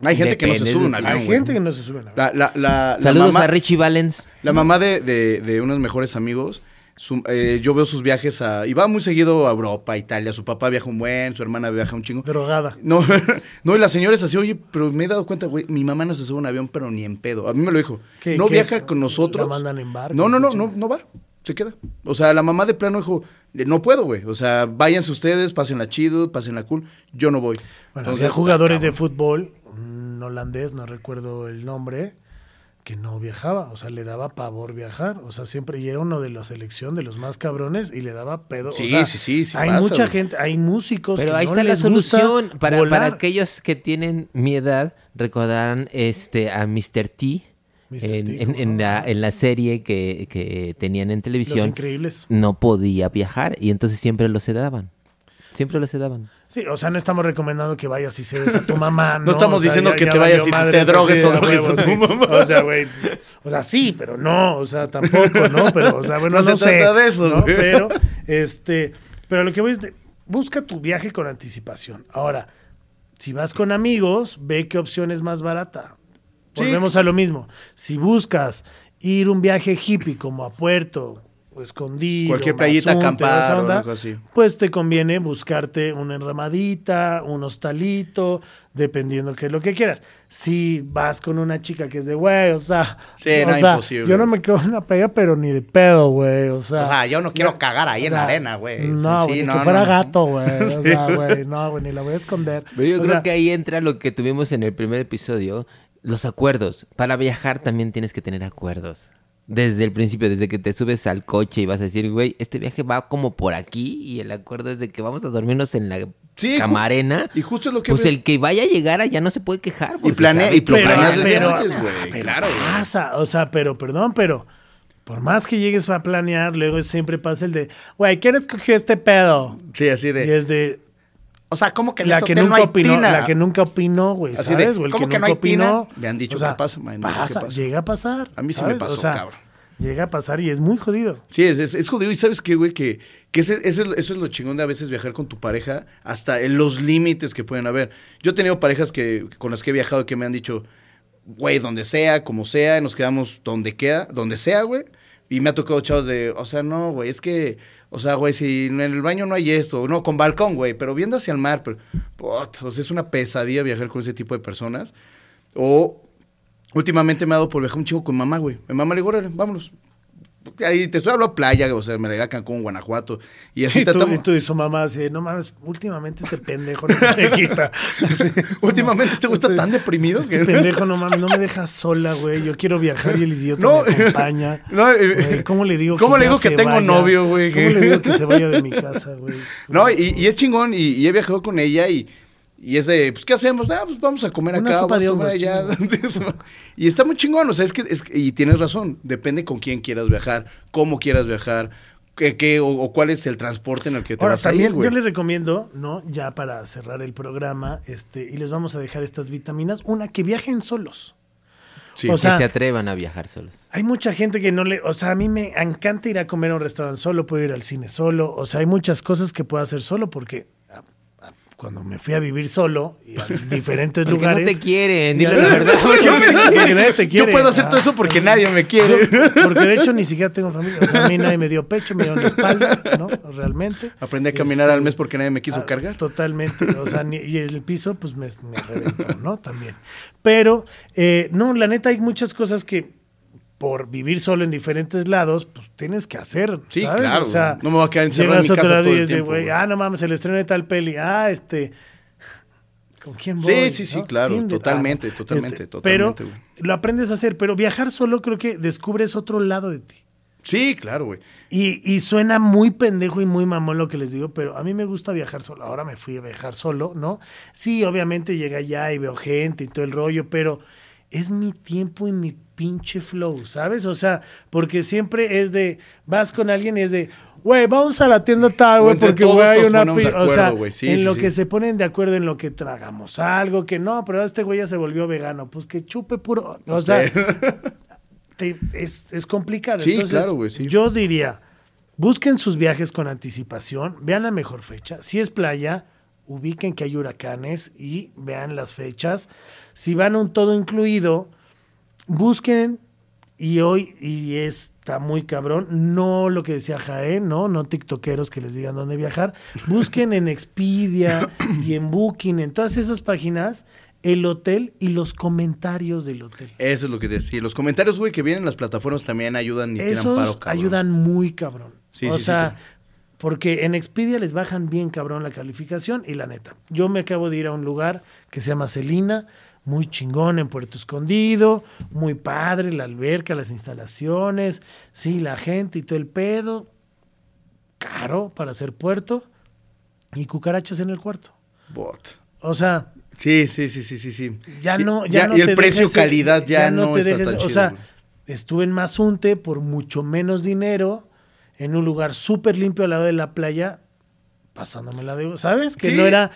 Hay gente que no se sube un avión, hay güey. gente que no se sube al avión. La, la, la, la Saludos mamá, a Richie Valens. La mamá de, de, de unos mejores amigos, su- eh, yo veo sus viajes a... Y va muy seguido a Europa, a Italia. Su papá viaja un buen, su hermana viaja un chingo. Drogada. No, no, y la señora es así, oye, pero me he dado cuenta, güey, mi mamá no se sube a un avión, pero ni en pedo. A mí me lo dijo. ¿Qué, no qué? viaja con nosotros. ¿La mandan en barco? No, no, no, ¿Qué no, no va. Se queda. O sea, la mamá de plano dijo, no puedo, güey. O sea, váyanse ustedes, pasen la chido, pasen la cool. Yo no voy. Bueno, Entonces, jugadores de fútbol, un holandés, no recuerdo el nombre, que no viajaba. O sea, le daba pavor viajar. O sea, siempre, y era uno de la selección de los más cabrones y le daba pedo. O Sí, sea, sí, sí, sí Hay pasa, mucha güey. gente, hay músicos Pero que ahí no está la les solución. Para, volar. para aquellos que tienen mi edad, recordarán este, a Mr. T. Mr. En, T, en- la, en la serie que, que tenían en Los televisión, increíbles. no podía viajar y entonces siempre lo sedaban. Siempre lo sedaban. Sí, o sea, no estamos recomendando que vayas y cedes a tu mamá. No, estamos O sea, diciendo ya- que ya te vayas y te drogues o drogues a tu sí. mamá. O sea, güey. O sea, sí, pero no. O sea, tampoco, ¿no? Pero, o sea, bueno, No no, se sé, trata de eso, ¿no? Pero, este, pero lo que voy es de, busca tu viaje con anticipación. Ahora, si vas con amigos, ve qué opción es más barata. Sí. Volvemos a lo mismo. Si buscas ir un viaje hippie como a Puerto escondido, Cualquier playita, así. pues te conviene buscarte una enramadita, un hostalito, dependiendo qué es lo que quieras. Si vas con una chica que es de, güey, o sea, Sí, o no, sea, imposible. yo no me quedo en la playa, pero ni de pedo, güey, o sea. O sea, yo no quiero cagar ahí o en la arena, güey. No, Sí, güey, ni no, que fuera no. gato, güey, o Sí, sea, güey. güey, no, güey, ni la voy a esconder. Pero yo O creo sea, que ahí entra lo que tuvimos en el primer episodio, los acuerdos. Para viajar también tienes que tener acuerdos. Desde el principio, desde que te subes al coche y vas a decir, güey, este viaje va como por aquí y el acuerdo es de que vamos a dormirnos en la Sí, ju- camarena. y justo es lo que Pues el que vaya a llegar allá no se puede quejar. porque planea- sabe y que lo va a planeas desde pero- antes, güey, pero claro, güey. Pasa, o sea, pero, perdón, pero por más que llegues a planear, luego siempre pasa el de, güey, ¿quién escogió este pedo? Sí, así Y de. es de, O sea, ¿cómo que en la este que hotel nunca no opinó, tina? la que nunca opinó, güey, Así de, ¿sabes? O el ¿cómo que, que no nunca tina? opinó. Me han dicho o sea, que pasa, que pasa, llega a pasar. A mí sí me pasó, O sea, cabrón. Llega a pasar y es muy jodido. Sí, es, es, es jodido. Y sabes qué, güey, que, que ese- ese es- eso es lo chingón de a veces viajar con tu pareja hasta en los límites que pueden haber. Yo he tenido parejas que con las que he viajado que me han dicho, güey, donde sea, como sea, nos quedamos donde queda, donde sea, güey. Y me ha tocado chavos de, o sea, no, güey, es que, o sea, güey, si en el baño no hay esto, no, con balcón, güey, pero viendo hacia el mar, pero, o sea, es una pesadilla viajar con ese tipo de personas. O últimamente me ha dado por viajar un chico con mamá, güey. Mi mamá le digo, órale, vámonos. Ahí te estoy hablando playa, o sea, me la Cancún, Guanajuato. Y así Y tú, y tú y su mamá así, no mames, últimamente este pendejo no se me quita. Así, Últimamente este güey está tan deprimido Este que- pendejo no mames, no me dejas sola, güey. Yo quiero viajar y el idiota No. me acompaña. No, eh, Güey, ¿Cómo le digo ¿cómo le digo que tengo vaya? novio, güey? ¿Cómo le digo que se vaya de mi casa, güey? No, y, y es chingón, y, y he viajado con ella y, y es de, pues, ¿qué hacemos? Ah, pues vamos a comer Una acá, sopa de vamos a comer allá. y está muy chingón, o sea, es que, es y tienes razón, depende con quién quieras viajar, cómo quieras viajar, qué, qué, o, o cuál es el transporte en el que te Ahora, vas a ir, güey. yo les recomiendo, ¿no? Ya para cerrar el programa, este, y les vamos a dejar estas vitaminas. Una, que viajen solos. Sí. o sea, que se atrevan a viajar solos. Hay mucha gente que no le, o sea, a mí me encanta ir a comer a un restaurante solo, puedo ir al cine solo, o sea, hay muchas cosas que puedo hacer solo porque cuando me fui a vivir solo y a diferentes Porque lugares. no te quieren, dile la verdad. Porque porque nadie te quiere. Yo puedo hacer todo eso porque nadie me quiere. porque de hecho ni siquiera tengo familia. O sea, a mí nadie me dio pecho, me dieron la espalda, ¿no? Realmente. Aprendí a caminar Este, al mes porque nadie me quiso Ah, cargar. Totalmente. O sea, ni- y el piso, pues me, me reventó, ¿no? También. Pero, eh, no, la neta, hay muchas cosas que por vivir solo en diferentes lados, pues tienes que hacer. Sí, ¿sabes? claro, O sea. No me voy a quedar encerrado en mi casa todo el tiempo. Ah, no mames, el estreno de tal peli. Ah, este. ¿Con quién Sí, voy? sí, sí, ¿no? claro, totalmente, Ah, totalmente, Pero totalmente, güey. lo aprendes a hacer. Pero viajar solo creo que descubres otro lado de ti. Sí, claro, güey. Y, y suena muy pendejo y muy mamón lo que les digo, pero a mí me gusta viajar solo. Ahora me fui a viajar solo, ¿no? Sí, obviamente llegué allá y veo gente y todo el rollo, pero es mi tiempo y mi pinche flow, ¿sabes? O sea, porque siempre es de, vas con alguien y es de, güey, vamos a la tienda tal, güey, porque güey, hay una... ponemos de pi-". o sea. Sí, en sí, lo sí. que se ponen de acuerdo en lo que tragamos algo, que no, pero este güey ya se volvió vegano, pues que chupe puro... O sea, te- es, es complicado. Sí, Entonces, claro, güey, sí. Yo diría, busquen sus viajes con anticipación, vean la mejor fecha. Si es playa, ubiquen que hay huracanes y vean las fechas. Si van a un todo incluido, busquen y hoy, y está muy cabrón, no lo que decía Jaén, no, no tiktokeros que les digan dónde viajar, busquen en Expedia y en Booking, en todas esas páginas, el hotel y los comentarios del hotel. Eso es lo que decía. Los comentarios, güey, que vienen en las plataformas también ayudan y tiran paro, cabrón. ayudan muy cabrón. Sí, o sí, sea, porque en Expedia les bajan bien cabrón la calificación y la neta. Yo me acabo de ir a un lugar que se llama Celina, muy chingón en Puerto Escondido, muy padre, la alberca, las instalaciones, sí, la gente y todo el pedo, caro para hacer puerto y cucarachas en el cuarto. Bot. O sea, Sí, sí, sí, sí, sí, sí. ya no, ya, no y el te precio dejes- calidad ya, no, te está dejes- tan o chido, sea, güey. estuve en Mazunte por mucho menos dinero, en un lugar súper limpio al lado de la playa, pasándomela de, ¿sabes? Que Sí. no era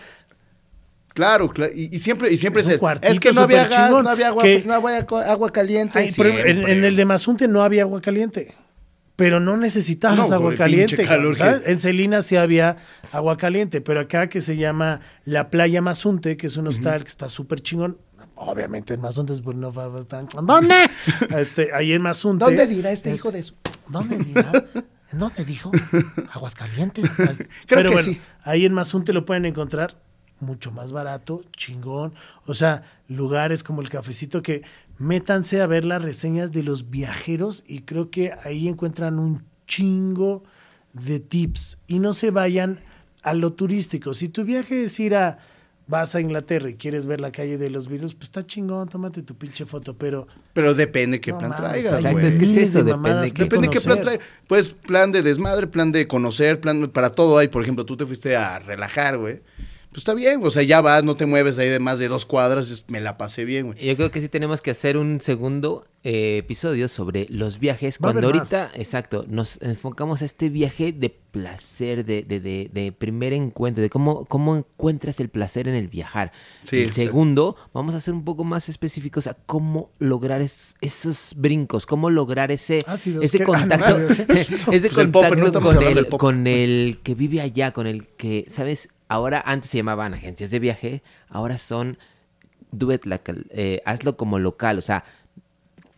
Claro, claro. Y, y siempre, y siempre Es el- es que no había gas, chingón, no había agua, que- no había agua caliente. Ay, pero en, el de Mazunte no había agua caliente. Pero no necesitabas No, agua caliente. En Celina sí había agua caliente, pero acá que se llama la Playa Mazunte, que es un hostal que está súper chingón. Obviamente en Mazunte es pues no va a estar- ¿Dónde? Este, ahí en Mazunte. ¿Dónde dirá este hijo de su...? ¿Dónde dirá? ¿En dónde dijo? Aguascalientes. Creo Pero que bueno, sí. ahí en Mazunte lo pueden encontrar mucho más barato, chingón. O sea, lugares como el cafecito que métanse a ver las reseñas de los viajeros y creo que ahí encuentran un chingo de tips. Y no se vayan a lo turístico. Si tu viaje es ir a vas a Inglaterra y quieres ver la calle de los virus, pues está chingón, tómate tu pinche foto, pero Pero depende qué No plan mames, traigas, hay Exacto, güey. es que es eso, de depende que Depende qué plan trae. Pues plan de desmadre, plan de conocer, plan para todo hay. Por ejemplo, tú te fuiste a relajar, güey. Pues está bien, o sea, ya vas, no te mueves ahí de más de dos cuadras, me la pasé bien, güey. Yo creo que sí tenemos que hacer un segundo eh, episodio sobre los viajes. Va a Cuando haber ahorita, exacto, nos enfocamos a este viaje de placer, de, de, de, de primer encuentro, de cómo, cómo encuentras el placer en el viajar. Sí, el segundo, vamos a ser un poco más específicos a cómo lograr es- esos brincos, cómo lograr ese, Ácidos, ese ¿qué? contacto, ese Pues el contacto con, el, con el que vive allá, con el que, ¿sabes? Ahora antes se llamaban agencias de viaje, ahora son do it eh, hazlo como local, o sea,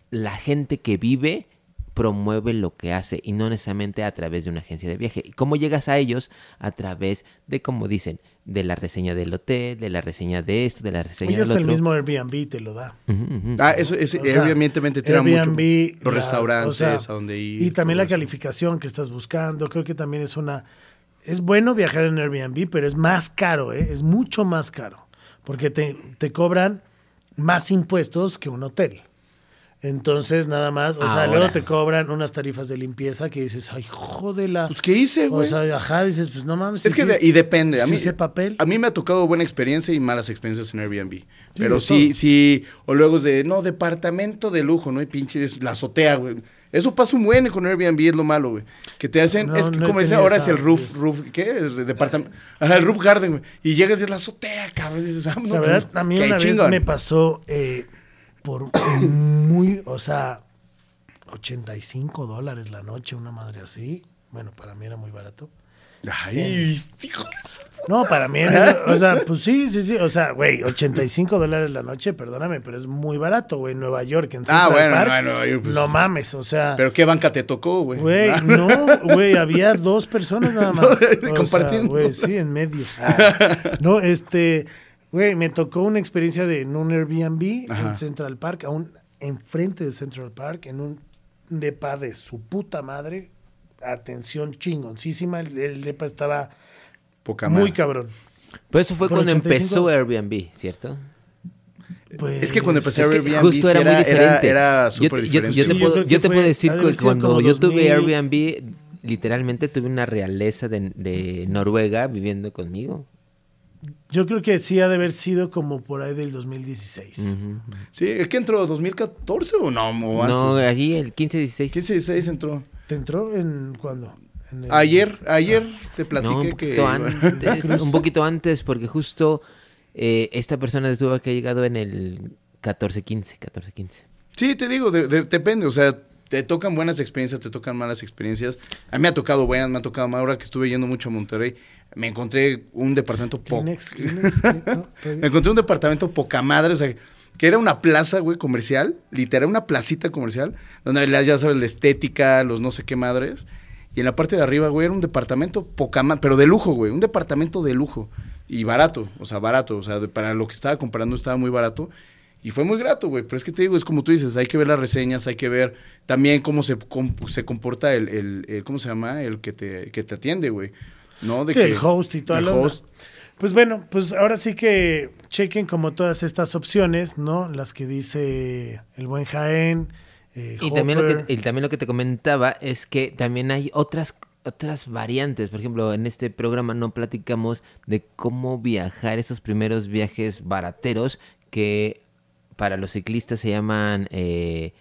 la gente que vive promueve lo que hace y no necesariamente a través de una agencia de viaje. ¿Y cómo llegas a ellos? A través de, como dicen, de la reseña del hotel, de la reseña de esto, de la reseña del hasta el otro. mismo Airbnb te lo da. Ah, eso es O sea, Airbnb te tira mucho Airbnb, los la- restaurantes o sea, a donde ir. Y también la eso. calificación que estás buscando. Creo que también es una. Es bueno viajar en Airbnb, pero es más caro, ¿eh? Es mucho más caro. Porque te, te cobran más impuestos que un hotel. Entonces, nada más, o sea, luego te cobran unas tarifas de limpieza que dices, ay, jódela. Pues, ¿qué hice, O güey? sea, ajá, dices, pues no mames. Es sí, que de- y depende. A mí, sé papel. a mí me ha tocado buena experiencia y malas experiencias en Airbnb. Pero sí, todo. sí, o luego es de, no, departamento de lujo, ¿no? Y pinche, es la azotea, güey. Eso pasa un buen con Airbnb, es lo malo, güey. Que te hacen, No, es que no como tenido ahora es el roof, es- roof, ¿qué? Es departamento, ajá, el roof garden, güey. Y llegas y es la azotea, cabrón. Dices, La verdad, a mí una vez me pasó eh, por muy, o sea, 85 dólares la noche, una madre así. Bueno, para mí era muy barato. Ay, hijo No, para mí, era- o sea, pues sí, sí, sí. O sea, güey, 85 dólares la noche, perdóname, pero es muy barato, güey. En Nueva York, en Ah, Central bueno, Park, no, en Nueva York, pues- no mames, o sea. Pero qué banca te tocó, güey. Güey, no, güey, había dos personas nada más. No, compartiendo. Güey, sí, en medio. Ah. No, este, güey, me tocó una experiencia de en un Airbnb Ajá. en Central Park, aún enfrente de Central Park, en un depa de su puta madre. Atención chingoncísima, el, el depa estaba Poca muy cabrón. Pero eso fue Por cuando 85. empezó Airbnb, ¿cierto? Pues, Es que cuando empecé Es que Airbnb justo era, sí muy era- diferente. era Yo súper te- yo, diferente. yo te Sí, yo puedo, que yo te puedo decir que cuando yo tuve 2000. Airbnb, literalmente tuve una realeza de, de Noruega viviendo conmigo. Yo creo que sí ha de haber sido como por ahí del 2016. Ujú. Sí, ¿es que entró 2014 o no? O No, antes? allí el 15-16. 15 16 entró. ¿Te entró en cuándo? En el- Ayer, ayer te No, platiqué un que... poquito antes, un poquito antes, porque justo eh, esta persona tuvo que ha llegado en el 14-15, 14-15. Sí, te digo, de- de- depende, o sea, te tocan buenas experiencias, te tocan malas experiencias. A mí me ha tocado buenas, me ha tocado malas. Ahora que estuve yendo mucho a Monterrey, me encontré un departamento. No, Me encontré un departamento poca madre, o sea, que era una plaza, güey, comercial, literal, una placita comercial, donde ya sabes, la estética, los no sé qué madres. Y en la parte de arriba, güey, era un departamento poca madre, pero de lujo, güey, un departamento de lujo. Y barato, o sea, barato, o sea, de- para lo que estaba comprando estaba muy barato. Y fue muy grato, güey. Pero es que te digo, es como tú dices, hay que ver las reseñas, hay que ver también cómo se, com- se comporta el, el, el- ¿cómo se llama? El que te, que te atiende, güey. ¿No? De Sí, que, el host y toda el onda. Pues bueno, pues ahora sí que chequen como todas estas opciones, ¿no? Las que dice el buen Jaén. eh, Y también, lo que, y también lo que te comentaba es que también hay otras otras variantes. Por ejemplo, en este programa no platicamos de cómo viajar esos primeros viajes barateros que para los ciclistas se llaman eh,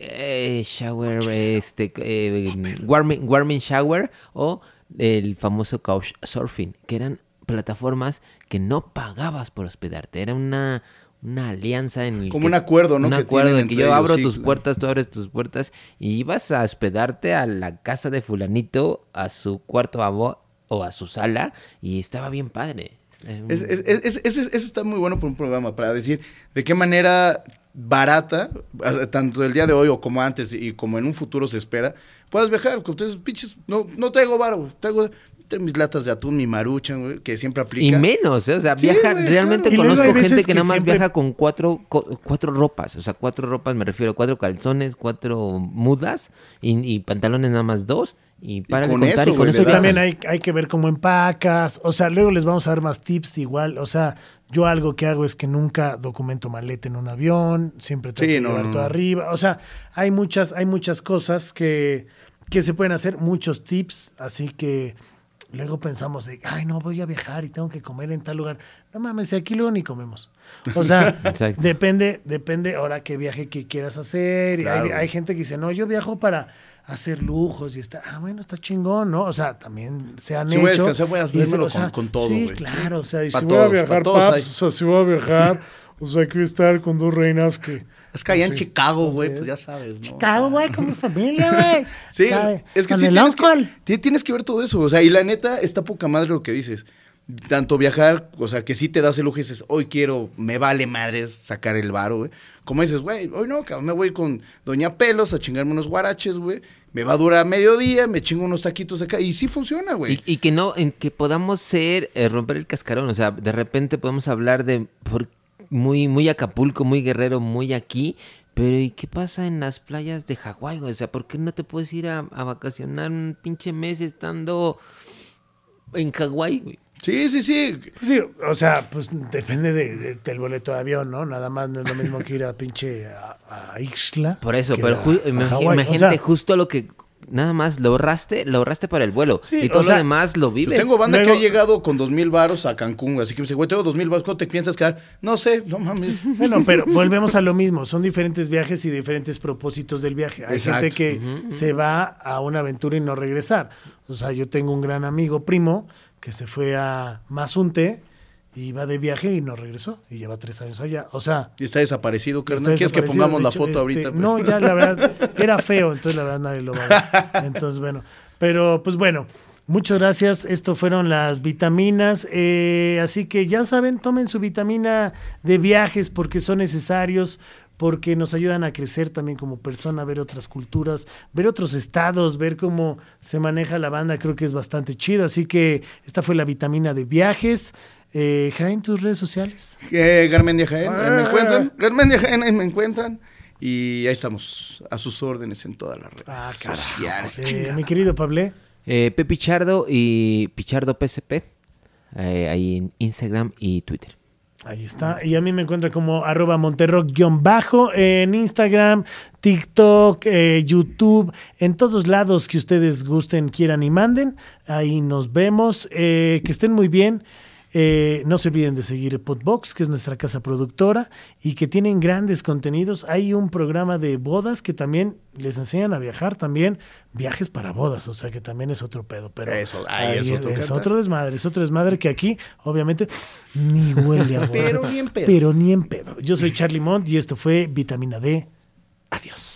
eh, shower, este, eh, warming, warming shower o el famoso couchsurfing, que eran plataformas que no pagabas por hospedarte. Era una, una alianza en el Como que- un acuerdo, ¿no? Un que acuerdo en que yo abro tus puertas, tú abres tus puertas y ibas a hospedarte a la casa de fulanito, a su cuarto abo- o a su sala y estaba bien padre. Un- Es- es- es- está muy bueno por un programa, para decir de qué manera barata, a- tanto el día de hoy o como antes y como en un futuro se espera, puedas viajar. Con ustedes, pinches, no, no traigo varo, traigo mis latas de atún, mi maruchan, güey, que siempre aplica. Y menos, ¿eh? o sea, Sí, viaja, güey, realmente claro. Conozco gente que, que nada más siempre- viaja con cuatro, cuatro ropas, o sea, cuatro ropas, me refiero, cuatro calzones, cuatro mudas y, y pantalones nada más dos y para de con contar eso, y con güey, eso también hay, hay que ver cómo empacas. O sea, luego les vamos a dar más tips de igual. O sea, yo algo que hago es que nunca documento maleta en un avión. Siempre trato Sí, de no, llevar no, todo no. arriba. O sea, hay muchas, hay muchas cosas que, que se pueden hacer, muchos tips. Así que luego pensamos de, ay, no, voy a viajar y tengo que comer en tal lugar. No mames, aquí luego ni comemos. O sea, depende, depende ahora qué viaje que quieras hacer. Y Claro, hay, hay gente que dice, no, yo viajo para hacer lujos y está, ah, bueno, está chingón, ¿no? O sea, también se han Si voy a hecho. descansar, voy a hacérmelo o sea, con- con todo, Sí, claro, o sea, y si voy a todos, viajar, pa' todos paps, hay. o sea, si voy a viajar, o sea, quiero estar con dos reinas que... Es que allá en Chicago, güey, es. pues ya sabes, ¿no? Chicago, güey, con mi familia, güey. Sí, es que con sí el que, tienes que ver todo eso. O sea, y la neta está poca madre lo que dices. tanto viajar, o sea, que sí te das el lujo y dices, hoy quiero, me vale madres sacar el varo, güey. Como dices, güey, hoy no, cabrón, me voy con Doña Pelos a chingarme unos guaraches, güey. Me va a durar mediodía, me chingo unos taquitos acá. Y sí funciona, güey. Y, que no, en que podamos ser, eh, romper el cascarón. O sea, de repente podemos hablar de muy, muy Acapulco, muy Guerrero, muy aquí. Pero ¿y qué pasa en las playas de Hawái? O sea, ¿por qué no te puedes ir a vacacionar un pinche mes estando en Hawái, güey? Sí, sí, sí. Pues sí, o sea, pues depende de- de- del boleto de avión, ¿no? Nada más no es lo mismo que ir a pinche a, a Ixtla. Por eso, pero ju-. O imagínate sea, justo lo que nada más lo ahorraste, lo ahorraste para el vuelo. Sí, y todo o lo sea, demás lo Yo vives. tengo banda que ha llegado con dos mil varos a Cancún. Así que me dice, güey, tengo dos mil varos, ¿cuánto te piensas quedar? No sé, no mames. Bueno, pero volvemos a lo mismo. Son diferentes viajes y diferentes propósitos del viaje. Hay Exacto. gente que se va a una aventura y no regresar. O sea, yo tengo un gran amigo primo que se fue a Mazunte y va de viaje y no regresó. Y lleva tres años allá. O sea, Y está desaparecido, carnal. ¿Quieres que pongamos la foto este, ahorita? pues? No, ya la verdad era feo, entonces la verdad nadie lo va a ver. Entonces, bueno, pero pues bueno, muchas gracias. Esto fueron las vitaminas. eh, así que ya saben, tomen su vitamina de viajes porque son necesarios porque nos ayudan a crecer también como persona, ver otras culturas, ver otros estados, ver cómo se maneja la banda, creo que es bastante chido. Así que esta fue la vitamina de viajes. Eh, Jaén, tus redes sociales. Eh, Garmendia Jaén, ahí me Ah. encuentran. Garmendia Jaén, ahí me encuentran. Y ahí estamos, a sus órdenes en todas las redes Ah, carajo. sociales. Eh, mi querido Pablé. Eh, P. Pichardo y Pichardo PSP. eh, ahí en Instagram y Twitter. Ahí está. Y a mí me encuentra como arroba monterrock-bajo en Instagram, TikTok, eh, YouTube, en todos lados que ustedes gusten, quieran y manden. Ahí nos vemos. Eh, que estén muy bien. Eh, no se olviden de seguir Podbox, que es nuestra casa productora, y que tienen grandes contenidos. Hay un programa de bodas que también les enseñan a viajar, también viajes para bodas, o sea que también es otro pedo. Pero Eso, ahí es otro cantar. otro desmadre, es otro desmadre que aquí, obviamente, ni huele a boda. Pero ni en pedo. Pero ni en pedo. Yo soy Charlie Mont y esto fue Vitamina D. Adiós.